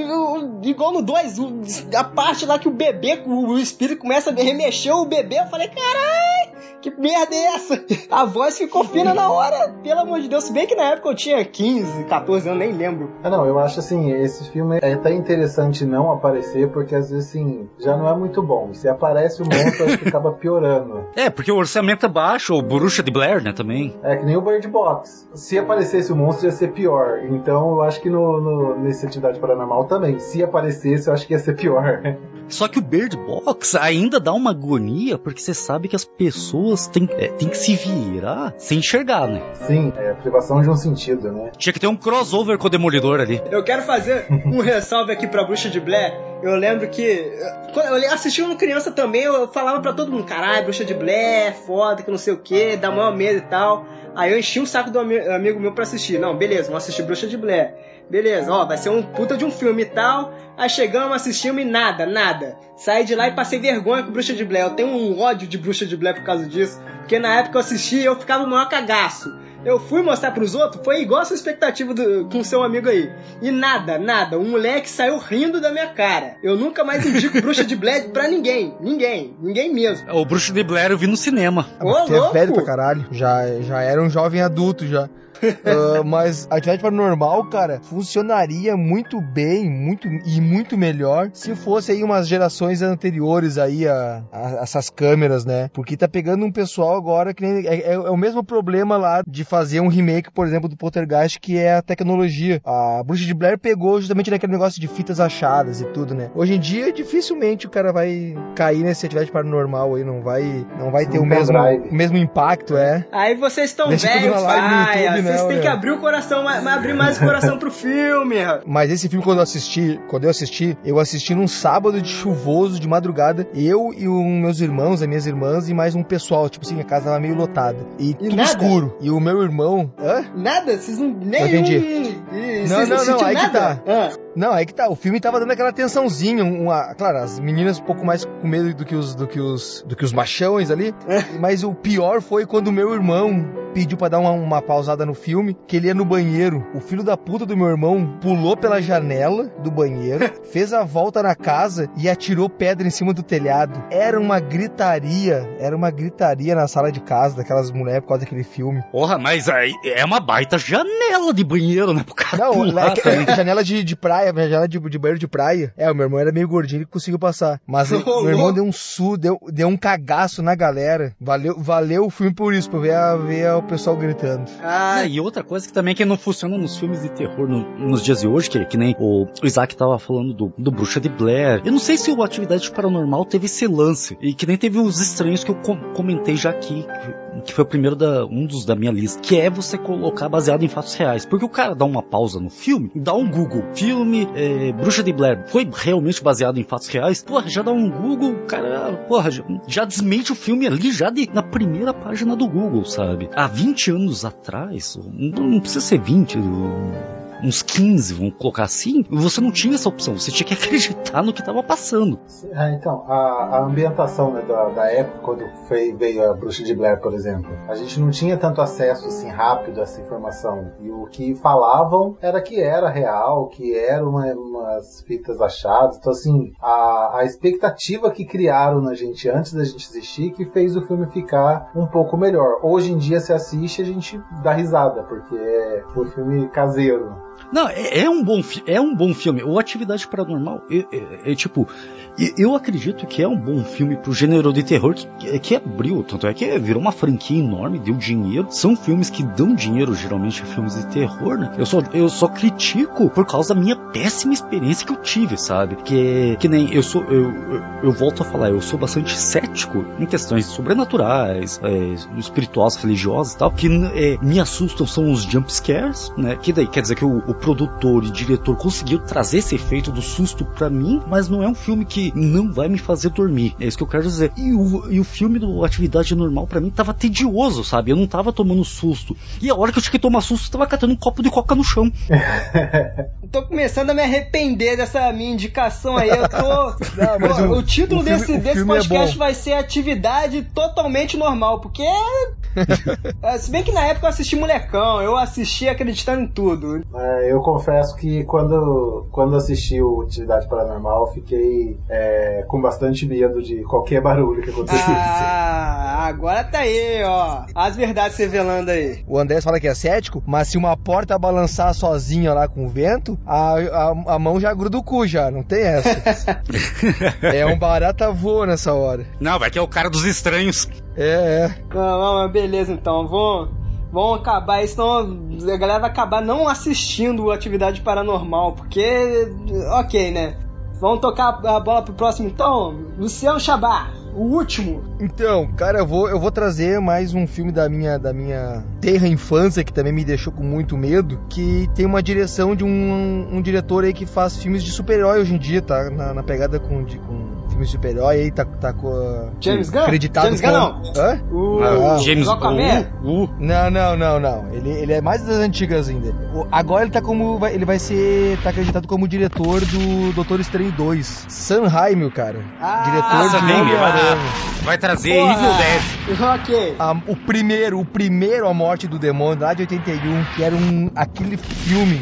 Igual no 2, a parte lá que o bebê, o espírito começa a remexer o bebê. Eu falei, caralho! Que merda é essa? A voz ficou fina na hora, pelo amor de Deus. Se bem que na época eu tinha 15, 14 anos, nem lembro. Ah, não, eu acho assim, esse filme é até interessante não aparecer, porque às vezes assim, já não é muito bom. Se aparece o monstro, acho que acaba piorando. É, porque o orçamento é baixo, o Bruxa de Blair, né, também. É que nem o Bird Box. Se aparecesse o monstro, ia ser pior. Então eu acho que no, no nesse Atividade Paranormal também. Se aparecesse, eu acho que ia ser pior. Só que o Bird Box ainda dá uma agonia, porque você sabe que as pessoas têm, é, têm que se virar sem enxergar, né? Sim, é a privação de um sentido, né? Tinha que ter um crossover com o Demolidor ali. Eu quero fazer um ressalve aqui pra Bruxa de Blair. Eu lembro que. Quando eu assisti uma criança também, eu falava pra todo mundo: caralho, Bruxa de Blair, foda, que não sei o que, dá maior medo e tal. Aí eu enchi o saco do amigo meu pra assistir. Não, beleza, vamos assistir Bruxa de Blair. Beleza, ó, vai ser um puta de um filme e tal. Aí chegamos, assistimos e nada, nada. Saí de lá e passei vergonha com Bruxa de Blair. Eu tenho um ódio de Bruxa de Blair por causa disso. Porque na época eu assisti eu ficava no maior cagaço. Eu fui mostrar pros outros, foi igual a sua expectativa do, com seu amigo aí. E nada, nada. Um moleque saiu rindo da minha cara. Eu nunca mais indico Bruxa de Blair pra ninguém. Ninguém. Ninguém mesmo. O Bruxa de Blair eu vi no cinema. Ô, é velho pra caralho. Já, já era um jovem adulto já uh, mas a atividade paranormal, cara, funcionaria muito bem, muito e muito melhor se fosse aí umas gerações anteriores aí a, a essas câmeras, né? Porque tá pegando um pessoal agora que nem, é, é, é, o mesmo problema lá de fazer um remake, por exemplo, do Poltergeist, que é a tecnologia. A Bruxa de Blair pegou justamente naquele negócio de fitas achadas e tudo, né? Hoje em dia, dificilmente o cara vai cair nessa atividade paranormal aí, não vai, não vai ter o mesmo, o mesmo impacto, é. Aí vocês estão velhos, vai, né? Vocês têm que abrir o coração, mas abrir mais o coração pro filme. Mas esse filme, quando eu assisti, quando eu assisti, eu assisti num sábado de chuvoso, de madrugada. Eu e os meus irmãos, as minhas irmãs e mais um pessoal. Tipo assim, a casa tava meio lotada. E, e tudo nada? escuro. E o meu irmão. Hã? Nada? Vocês não. Nem. Não entendi. Não, não, não, aí que tá. Ah. Não, aí que tá. O filme tava dando aquela tensãozinha. Uma, claro, as meninas um pouco mais com medo do que os, do que os, do que os machões ali. Mas o pior foi quando o meu irmão pediu para dar uma, uma pausada no filme, que ele ia no banheiro. O filho da puta do meu irmão pulou pela janela do banheiro, fez a volta na casa e atirou pedra em cima do telhado. Era uma gritaria, era uma gritaria na sala de casa daquelas mulheres por causa daquele filme. Porra, mas aí é uma baita janela de banheiro, né? Pro cara Não, pular, é, é, janela de, de praia, janela de, de banheiro de praia. É, o meu irmão era meio gordinho e conseguiu passar. Mas oh, meu irmão deu um su, deu, deu um cagaço na galera. Valeu, valeu o filme por isso, pra ver, a, ver o pessoal gritando. Ah, e outra coisa que também que não funciona nos filmes de terror no, nos dias de hoje, que, que nem o, o Isaac tava falando do, do Bruxa de Blair. Eu não sei se o Atividade Paranormal teve esse lance. E que nem teve os estranhos que eu com, comentei já aqui que foi o primeiro da, um dos da minha lista, que é você colocar baseado em fatos reais. Porque o cara dá uma pausa no filme, dá um Google, filme é, Bruxa de Blair, foi realmente baseado em fatos reais? Porra, já dá um Google, cara, porra, já, já desmente o filme ali, já de, na primeira página do Google, sabe? Há 20 anos atrás, não, não precisa ser 20, uns 15, vamos colocar assim, você não tinha essa opção, você tinha que acreditar no que estava passando. É, então, a, a ambientação né, da, da, época, quando foi, veio a Bruxa de Blair, por exemplo, a gente não tinha tanto acesso assim rápido a essa informação. E o que falavam era que era real, que eram uma, umas fitas achadas. Então, assim, a, a expectativa que criaram na gente antes da gente assistir que fez o filme ficar um pouco melhor. Hoje em dia, se assiste, a gente dá risada, porque é um filme caseiro. Não, é, é, um bom é um bom filme. O Atividade Paranormal é, é, é, tipo, eu acredito que é um bom filme pro gênero de terror que, que abriu, tanto é que virou uma franquia enorme, deu dinheiro. São filmes que dão dinheiro geralmente filmes de terror, né? Eu só eu só critico por causa da minha péssima experiência que eu tive, sabe? Que que nem eu sou eu, eu, eu volto a falar, eu sou bastante cético em questões sobrenaturais, é, espirituais, religiosas e tal, que é, me assustam são os jump scares, né? Que daí quer dizer que o, o produtor e diretor conseguiu trazer esse efeito do susto para mim, mas não é um filme que não vai me fazer dormir. É isso que eu quero dizer. E o, e o filme do Atividade Normal para mim tava tedioso, sabe? Eu não tava tomando susto. E a hora que eu tinha que tomar susto, eu tava catando um copo de coca no chão. tô começando a me arrepender dessa minha indicação aí. Eu tô. Não, o, o, título o filme, desse, desse é podcast é vai ser Atividade Totalmente Normal, porque. É, se bem que na época eu assisti Molecão, eu assisti acreditando em tudo. É, eu confesso que quando, quando assisti o Atividade Paranormal, eu fiquei é, com bastante medo de qualquer barulho que acontecesse. Ah, agora tá aí, ó. As verdades revelando aí. O André fala que é cético, mas se uma porta balançar sozinha lá com o vento, a, a, a mão já gruda o cu já, não tem essa. é um barata voa nessa hora. Não, vai que é o cara dos estranhos. É, é. Não, não, beleza então. Vou, vão acabar, senão a galera vai acabar não assistindo Atividade Paranormal, porque, ok, né? Vamos tocar a bola pro próximo então? Luciano Chabá, o último. Então, cara, eu vou, eu vou trazer mais um filme da minha, da minha terra infância, que também me deixou com muito medo, que tem uma direção de um, um diretor aí que faz filmes de super-herói hoje em dia, tá? Na, na pegada com, de, com filme de super-herói aí, tá, tá com. James Gunn? Acreditado James Gunn não. Hã? O ah, James Gunn. Uh. Não, não, não, não. Ele, ele é mais das antigas ainda. O, agora ele tá como. Ele vai ser. tá acreditado como diretor do Doutor Estranho 2. Sam Raimi, cara. Ah, diretor de Raimi, Vai trazer Porra. Evil Dead. Ok. A, o primeiro, o primeiro A Morte do Demônio, lá de 81, que era um. aquele filme.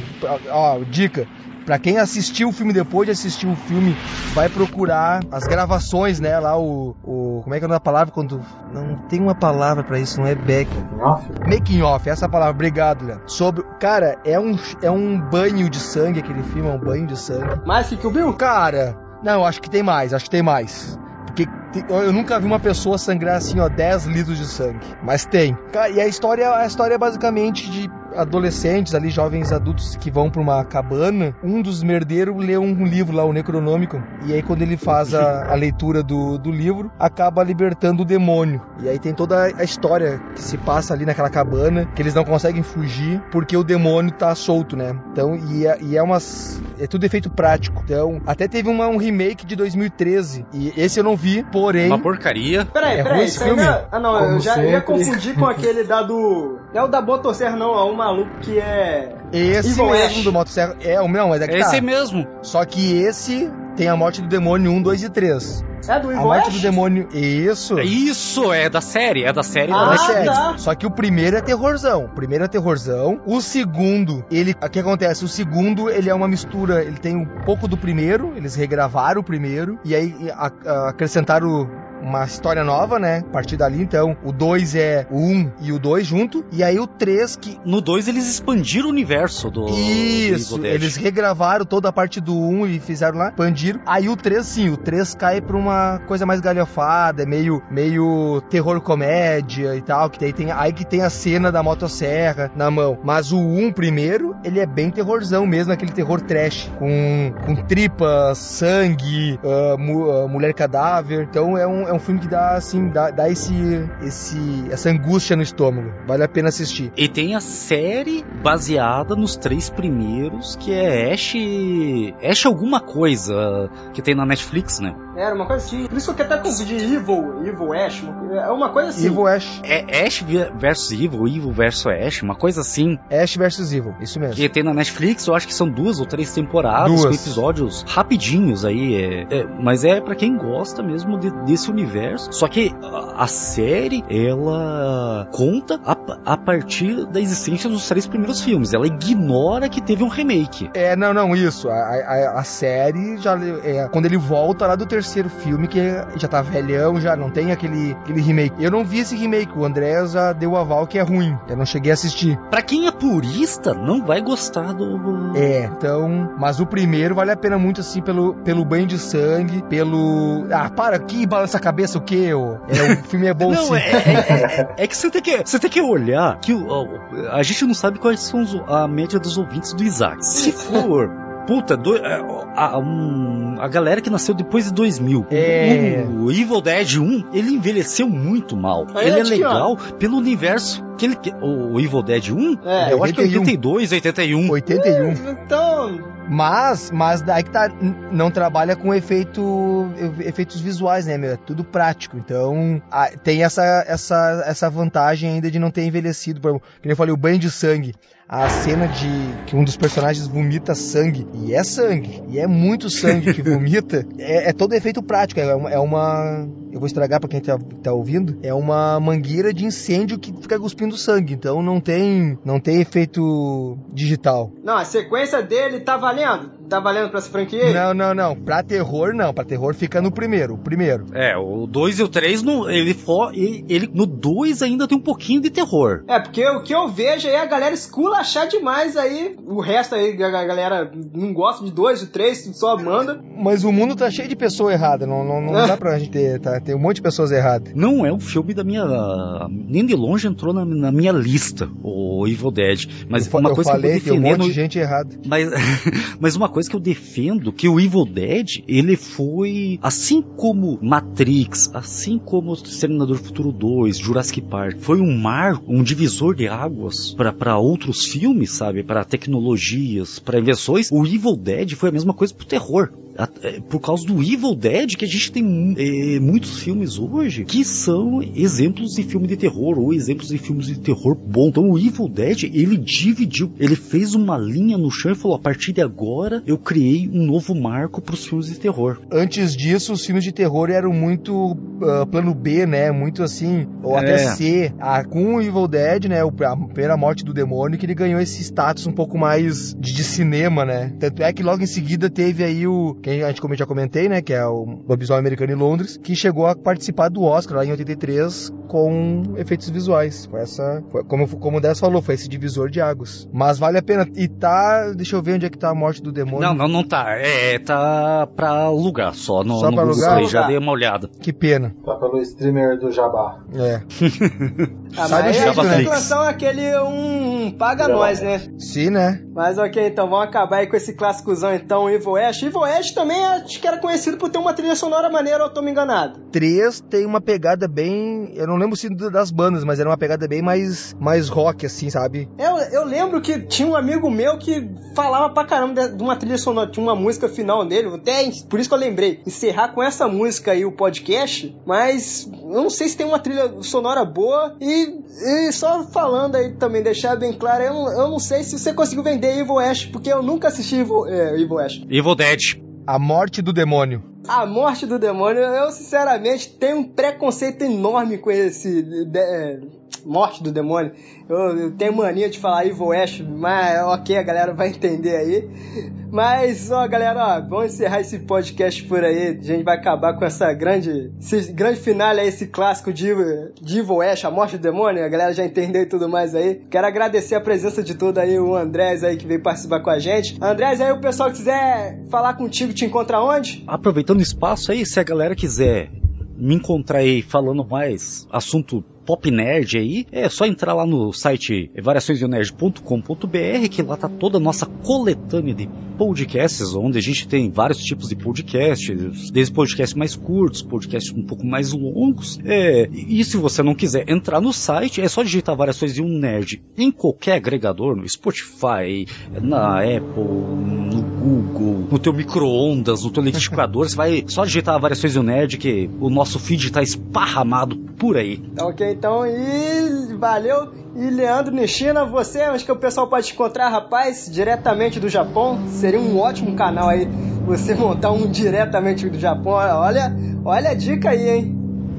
Ó, dica Pra quem assistiu o filme depois de assistir o filme, vai procurar as gravações, né? Lá o. o como é que é a palavra quando. Não tem uma palavra para isso, não é back. Making off? Making off, essa palavra, obrigado, Léo. Sobre. Cara, é um, é um banho de sangue aquele filme, é um banho de sangue. Mais que o Bill? Cara, não, acho que tem mais, acho que tem mais. Porque eu nunca vi uma pessoa sangrar assim, ó, 10 litros de sangue. Mas tem. E a história, a história é basicamente de adolescentes ali, jovens adultos que vão para uma cabana, um dos merdeiros lê um livro lá, o Necronômico, e aí quando ele faz a, a, leitura do, do livro, acaba libertando o demônio. E aí tem toda a história que se passa ali naquela cabana, que eles não conseguem fugir porque o demônio tá solto, né? Então, e é, e é umas... é tudo efeito prático. Então, até teve uma, um remake de 2013, e esse eu não vi, porém... Uma porcaria. Peraí, é peraí, esse filme? É... Ah, não, Como eu já, já confundi com aquele da do... É o da Botosser, não, é uma maluco que é. Esse Evil mesmo Ash. do Motosserra. É o meu, mas é que Esse tá. mesmo. Só que esse tem a morte do demônio 1, 2 e 3. É do Evil A morte Ash? do demônio. Isso. Isso, é da série, é da série. Ah, da é série. Tá. Só que o primeiro é terrorzão. O primeiro é terrorzão. O segundo, ele. O que acontece? O segundo, ele é uma mistura. Ele tem um pouco do primeiro, eles regravaram o primeiro. E aí a, a, acrescentaram uma história nova, né? A partir dali, então, o 2 é o 1 um e o 2 junto. E aí o 3 que. No 2 eles expandiram o universo do. Isso, do eles regravaram toda a parte do 1 um e fizeram lá, expandiram. Aí o 3, sim, o 3 cai pra uma coisa mais galhofada, é meio, meio terror comédia e tal. Que daí tem, aí que tem a cena da motosserra na mão. Mas o 1 um primeiro, ele é bem terrorzão mesmo, aquele terror trash. Com, com tripas, sangue, uh, mu, uh, mulher cadáver. Então é um, é um filme que dá, assim, dá, dá esse, esse, essa angústia no estômago. Vale a pena assistir. E tem a série baseada nos três primeiros, que é Ash. Ash alguma coisa que tem na Netflix, né? Era uma coisa assim. Por isso que eu até confundi Evil, Evil Ash. É uma coisa assim. Evil Ash. É Ash versus Evil, Evil versus Ash, uma coisa assim. Ash versus Evil, isso mesmo. Que tem na Netflix, eu acho que são duas ou três temporadas, duas. com episódios rapidinhos aí. É, é, mas é para quem gosta mesmo de, desse universo. Só que a, série, ela conta a, a, partir da existência dos três primeiros filmes. Ela ignora que teve um remake. É, não, não, isso. A, a, a série já. É, quando ele volta lá do terceiro filme, que já tá velhão, já não tem aquele, aquele remake. Eu não vi esse remake, o André já deu o aval que é ruim. Eu não cheguei a assistir. Pra quem é purista, não vai gostar do. É, então. Mas o primeiro vale a pena muito assim pelo, pelo banho de sangue, pelo. Ah, para aqui, balança cabeça o quê? É, o filme é bom não, sim. É, é, é, é, que você tem que você tem que olhar que a gente não sabe quais são a média dos ouvintes do Isaac. Se for puta, do, a, a, um, a, galera que nasceu depois de 2000. É. O, o Evil Dead 1, ele envelheceu muito mal. Aí ele é legal pelo universo que ele o Evil Dead 1, é, eu 81. acho que é 82, 81. 81. Então, mas, mas daí que tá, não trabalha com efeito, efeitos visuais, né, meu? É tudo prático. Então, a, tem essa, essa, essa vantagem ainda de não ter envelhecido. Como eu falei, o banho de sangue a cena de que um dos personagens vomita sangue, e é sangue, e é muito sangue que vomita, é, é todo efeito prático, é uma, é uma, eu vou estragar para quem tá, tá, ouvindo, é uma mangueira de incêndio que fica cuspindo sangue, então não tem, não tem efeito digital. Não, a sequência dele tá valendo? Tá valendo pra essa franquia? Não, não, não, pra terror não, pra terror fica no primeiro, o primeiro. É, o 2 e o 3, ele, for, ele, ele no 2 ainda tem um pouquinho de terror. É, porque o que eu vejo aí é a galera escula achar demais aí. O resto aí, a galera não gosta de dois, de três, só manda. Mas o mundo tá cheio de pessoa errada, não, não, não é. dá pra gente ter, tá? Tem um monte de pessoas erradas. Não é um filme da minha. Nem de longe entrou na, na minha lista, o Evil Dead. Mas eu, uma coisa falei, que eu. Tem um monte de gente errada. Mas, mas uma coisa que eu defendo, que o Evil Dead, ele foi. Assim como Matrix, assim como Exterminador Futuro 2, Jurassic Park, foi um mar, um divisor de águas para outros filmes, sabe? Para tecnologias, para invenções. O Evil Dead foi a mesma coisa pro terror. É, por causa do Evil Dead que a gente tem é, muitos filmes hoje que são exemplos de filme de terror ou exemplos de filmes de terror bom. Então o Evil Dead ele dividiu, ele fez uma linha no chão e falou: a partir de agora eu criei um novo marco para os filmes de terror. Antes disso, os filmes de terror eram muito uh, plano B, né? Muito assim, ou é. até C. Ah, com o Evil Dead, né? A primeira morte do demônio que ele ganhou esse status um pouco mais de, de cinema, né? Tanto é que logo em seguida teve aí o que a gente como eu já comentei, né, que é o Lobisomem Americano em Londres, que chegou a participar do Oscar lá em 83 com efeitos visuais. Foi essa, foi, como, como o Dess falou, foi esse divisor de águas. Mas vale a pena. E tá, deixa eu ver onde é que tá a morte do demônio. Não, não, não tá. É, tá pra alugar só no, só no Google alugar? Play, já dei uma olhada. Que pena. Tá pelo streamer do Jabá. É. ah, mas aí a especulação é aquele um paga nós, né? Sim, né? Mas ok, então vamos acabar aí com esse clássicozão então, Evil Ash. Evil Ash também acho que era conhecido por ter uma trilha sonora maneira, ou eu tô me enganado? 3 tem uma pegada bem. Eu não lembro se das bandas, mas era uma pegada bem mais, mais rock, assim, sabe? Eu, eu lembro que tinha um amigo meu que falava pra caramba de, uma trilha sonora, tinha uma música final dele, até por isso que eu lembrei, encerrar com essa música aí o podcast, mas eu não sei se tem uma trilha sonora boa e, e só falando aí também, deixar bem claro, eu, eu não sei se você conseguiu vender Evil Ash, porque eu nunca assisti Evil, é, Evil Ash. Evil Dead. A morte do demônio. A morte do demônio, eu sinceramente tenho um preconceito enorme com esse. De, é, morte do demônio. Eu, eu, tenho mania de falar Evil Ash, mas ok, a galera vai entender aí. Mas, ó, galera, ó, vamos encerrar esse podcast por aí. A gente vai acabar com essa grande, esse grande finale aí, esse clássico de, de Evil Ash, a morte do demônio. A galera já entendeu e tudo mais aí. Quero agradecer a presença de todo aí, o Andrés aí que veio participar com a gente. Andrés, aí o pessoal quiser falar contigo, te encontra onde? Aproveitando o espaço aí, se a galera quiser me encontrar aí falando mais assunto Pop Nerd aí, é só entrar lá no site variaçõesdonerd.com.br que lá tá toda a nossa coletânea de podcasts, onde a gente tem vários tipos de podcasts, desde podcasts mais curtos, podcasts um pouco mais longos. É, e se você não quiser entrar no site, é só digitar variações de um nerd em qualquer agregador, no Spotify, na Apple, no Google, no teu micro-ondas, no teu liquidificador, você vai só digitar variações de um nerd que o nosso feed tá esparramado por aí. Ok, então, e valeu. E Leandro Nishina, você, acho que o pessoal pode te encontrar, rapaz, diretamente do Japão. Seria um ótimo canal aí, você montar um diretamente do Japão. Olha, olha a dica aí, hein?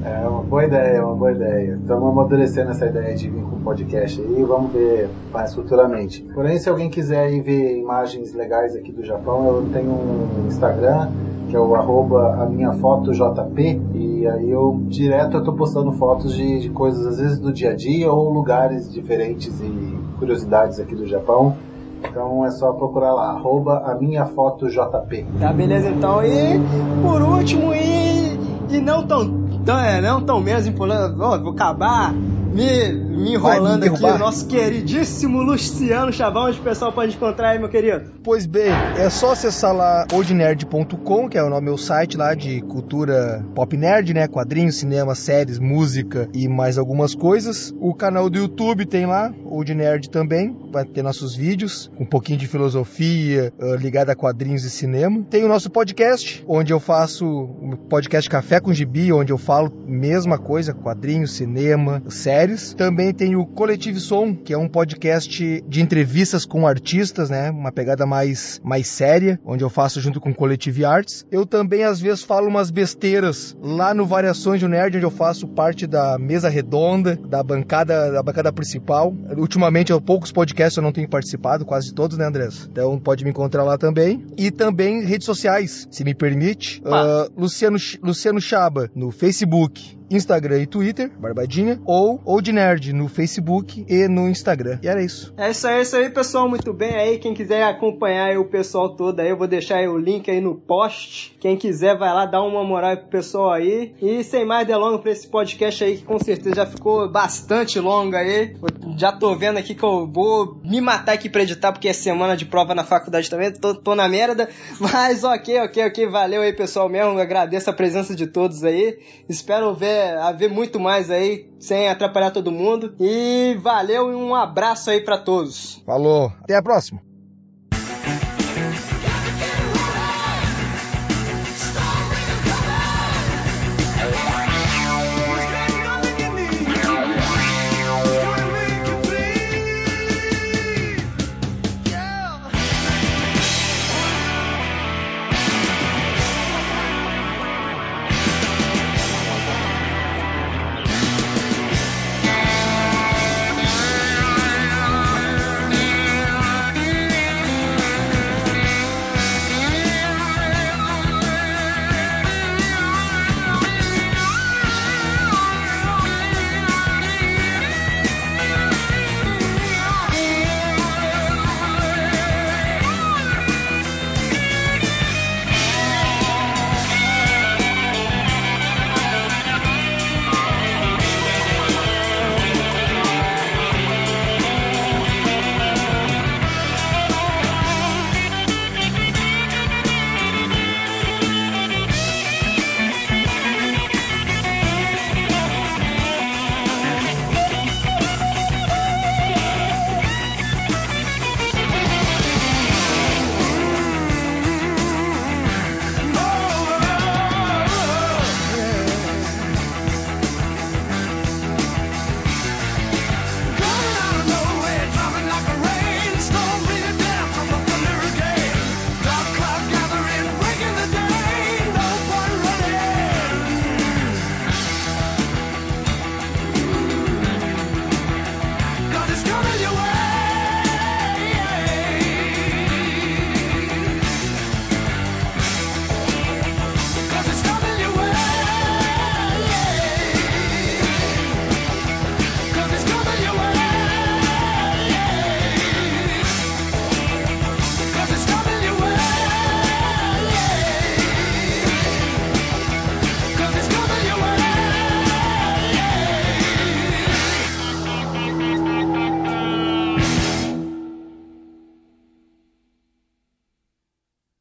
É uma boa ideia, uma boa ideia. Estamos amadurecendo essa ideia de vir com um podcast aí, vamos ver mais futuramente. Porém, se alguém quiser ver imagens legais aqui do Japão, eu tenho um Instagram que é o arroba a minha foto JP, e aí eu direto eu tô postando fotos de, de coisas às vezes do dia a dia ou lugares diferentes e curiosidades aqui do Japão. Então é só procurar lá, arroba a minha foto JP. Tá, beleza então. E por último, e, e não tão, tão, é, não tão menos importante, vou acabar me, me enrolando me aqui, o nosso queridíssimo Luciano Chavão, onde o pessoal pode encontrar aí, meu querido. Pois bem, é só acessar lá oldnerd.com, que é o meu site lá de cultura pop nerd, né? Quadrinhos, cinema, séries, música e mais algumas coisas. O canal do YouTube tem lá, Old Nerd também, vai ter nossos vídeos, um pouquinho de filosofia, uh, ligado a quadrinhos e cinema. Tem o nosso podcast, onde eu faço o podcast Café com Gibi, onde eu falo mesma coisa, quadrinhos, cinema, séries. Também tem o Coletivo Som, que é um podcast de entrevistas com artistas, né? Uma pegada mais, mais séria, onde eu faço junto com o Coletivo Arts. Eu também, às vezes, falo umas besteiras lá no Variações do Nerd, onde eu faço parte da mesa redonda, da bancada, da bancada principal. Ultimamente, eu, poucos podcasts eu não tenho participado, quase todos, né, Andrés? Então pode me encontrar lá também. E também redes sociais, se me permite. Uh, Luciano, Luciano Chaba, no Facebook, Instagram e Twitter, Barbadinha, ou Old Nerd no Facebook e no Instagram. E era isso. É isso aí, é isso aí, pessoal. Muito bem aí. Quem quiser acompanhar o pessoal todo aí, eu vou deixar o link aí no post. Quem quiser vai lá dar uma moral pro pessoal aí. E sem mais delongas pra esse podcast aí, que com certeza já ficou bastante longo aí. Eu já tô vendo aqui que eu vou me matar aqui pra editar, porque é semana de prova na faculdade também. Tô, tô na merda. Mas ok, ok, ok. Valeu aí, pessoal mesmo. agradeço a presença de todos aí. Espero ver haver muito mais aí, sem atrapalhar todo mundo. E valeu e um abraço aí para todos. Falou, até a próxima.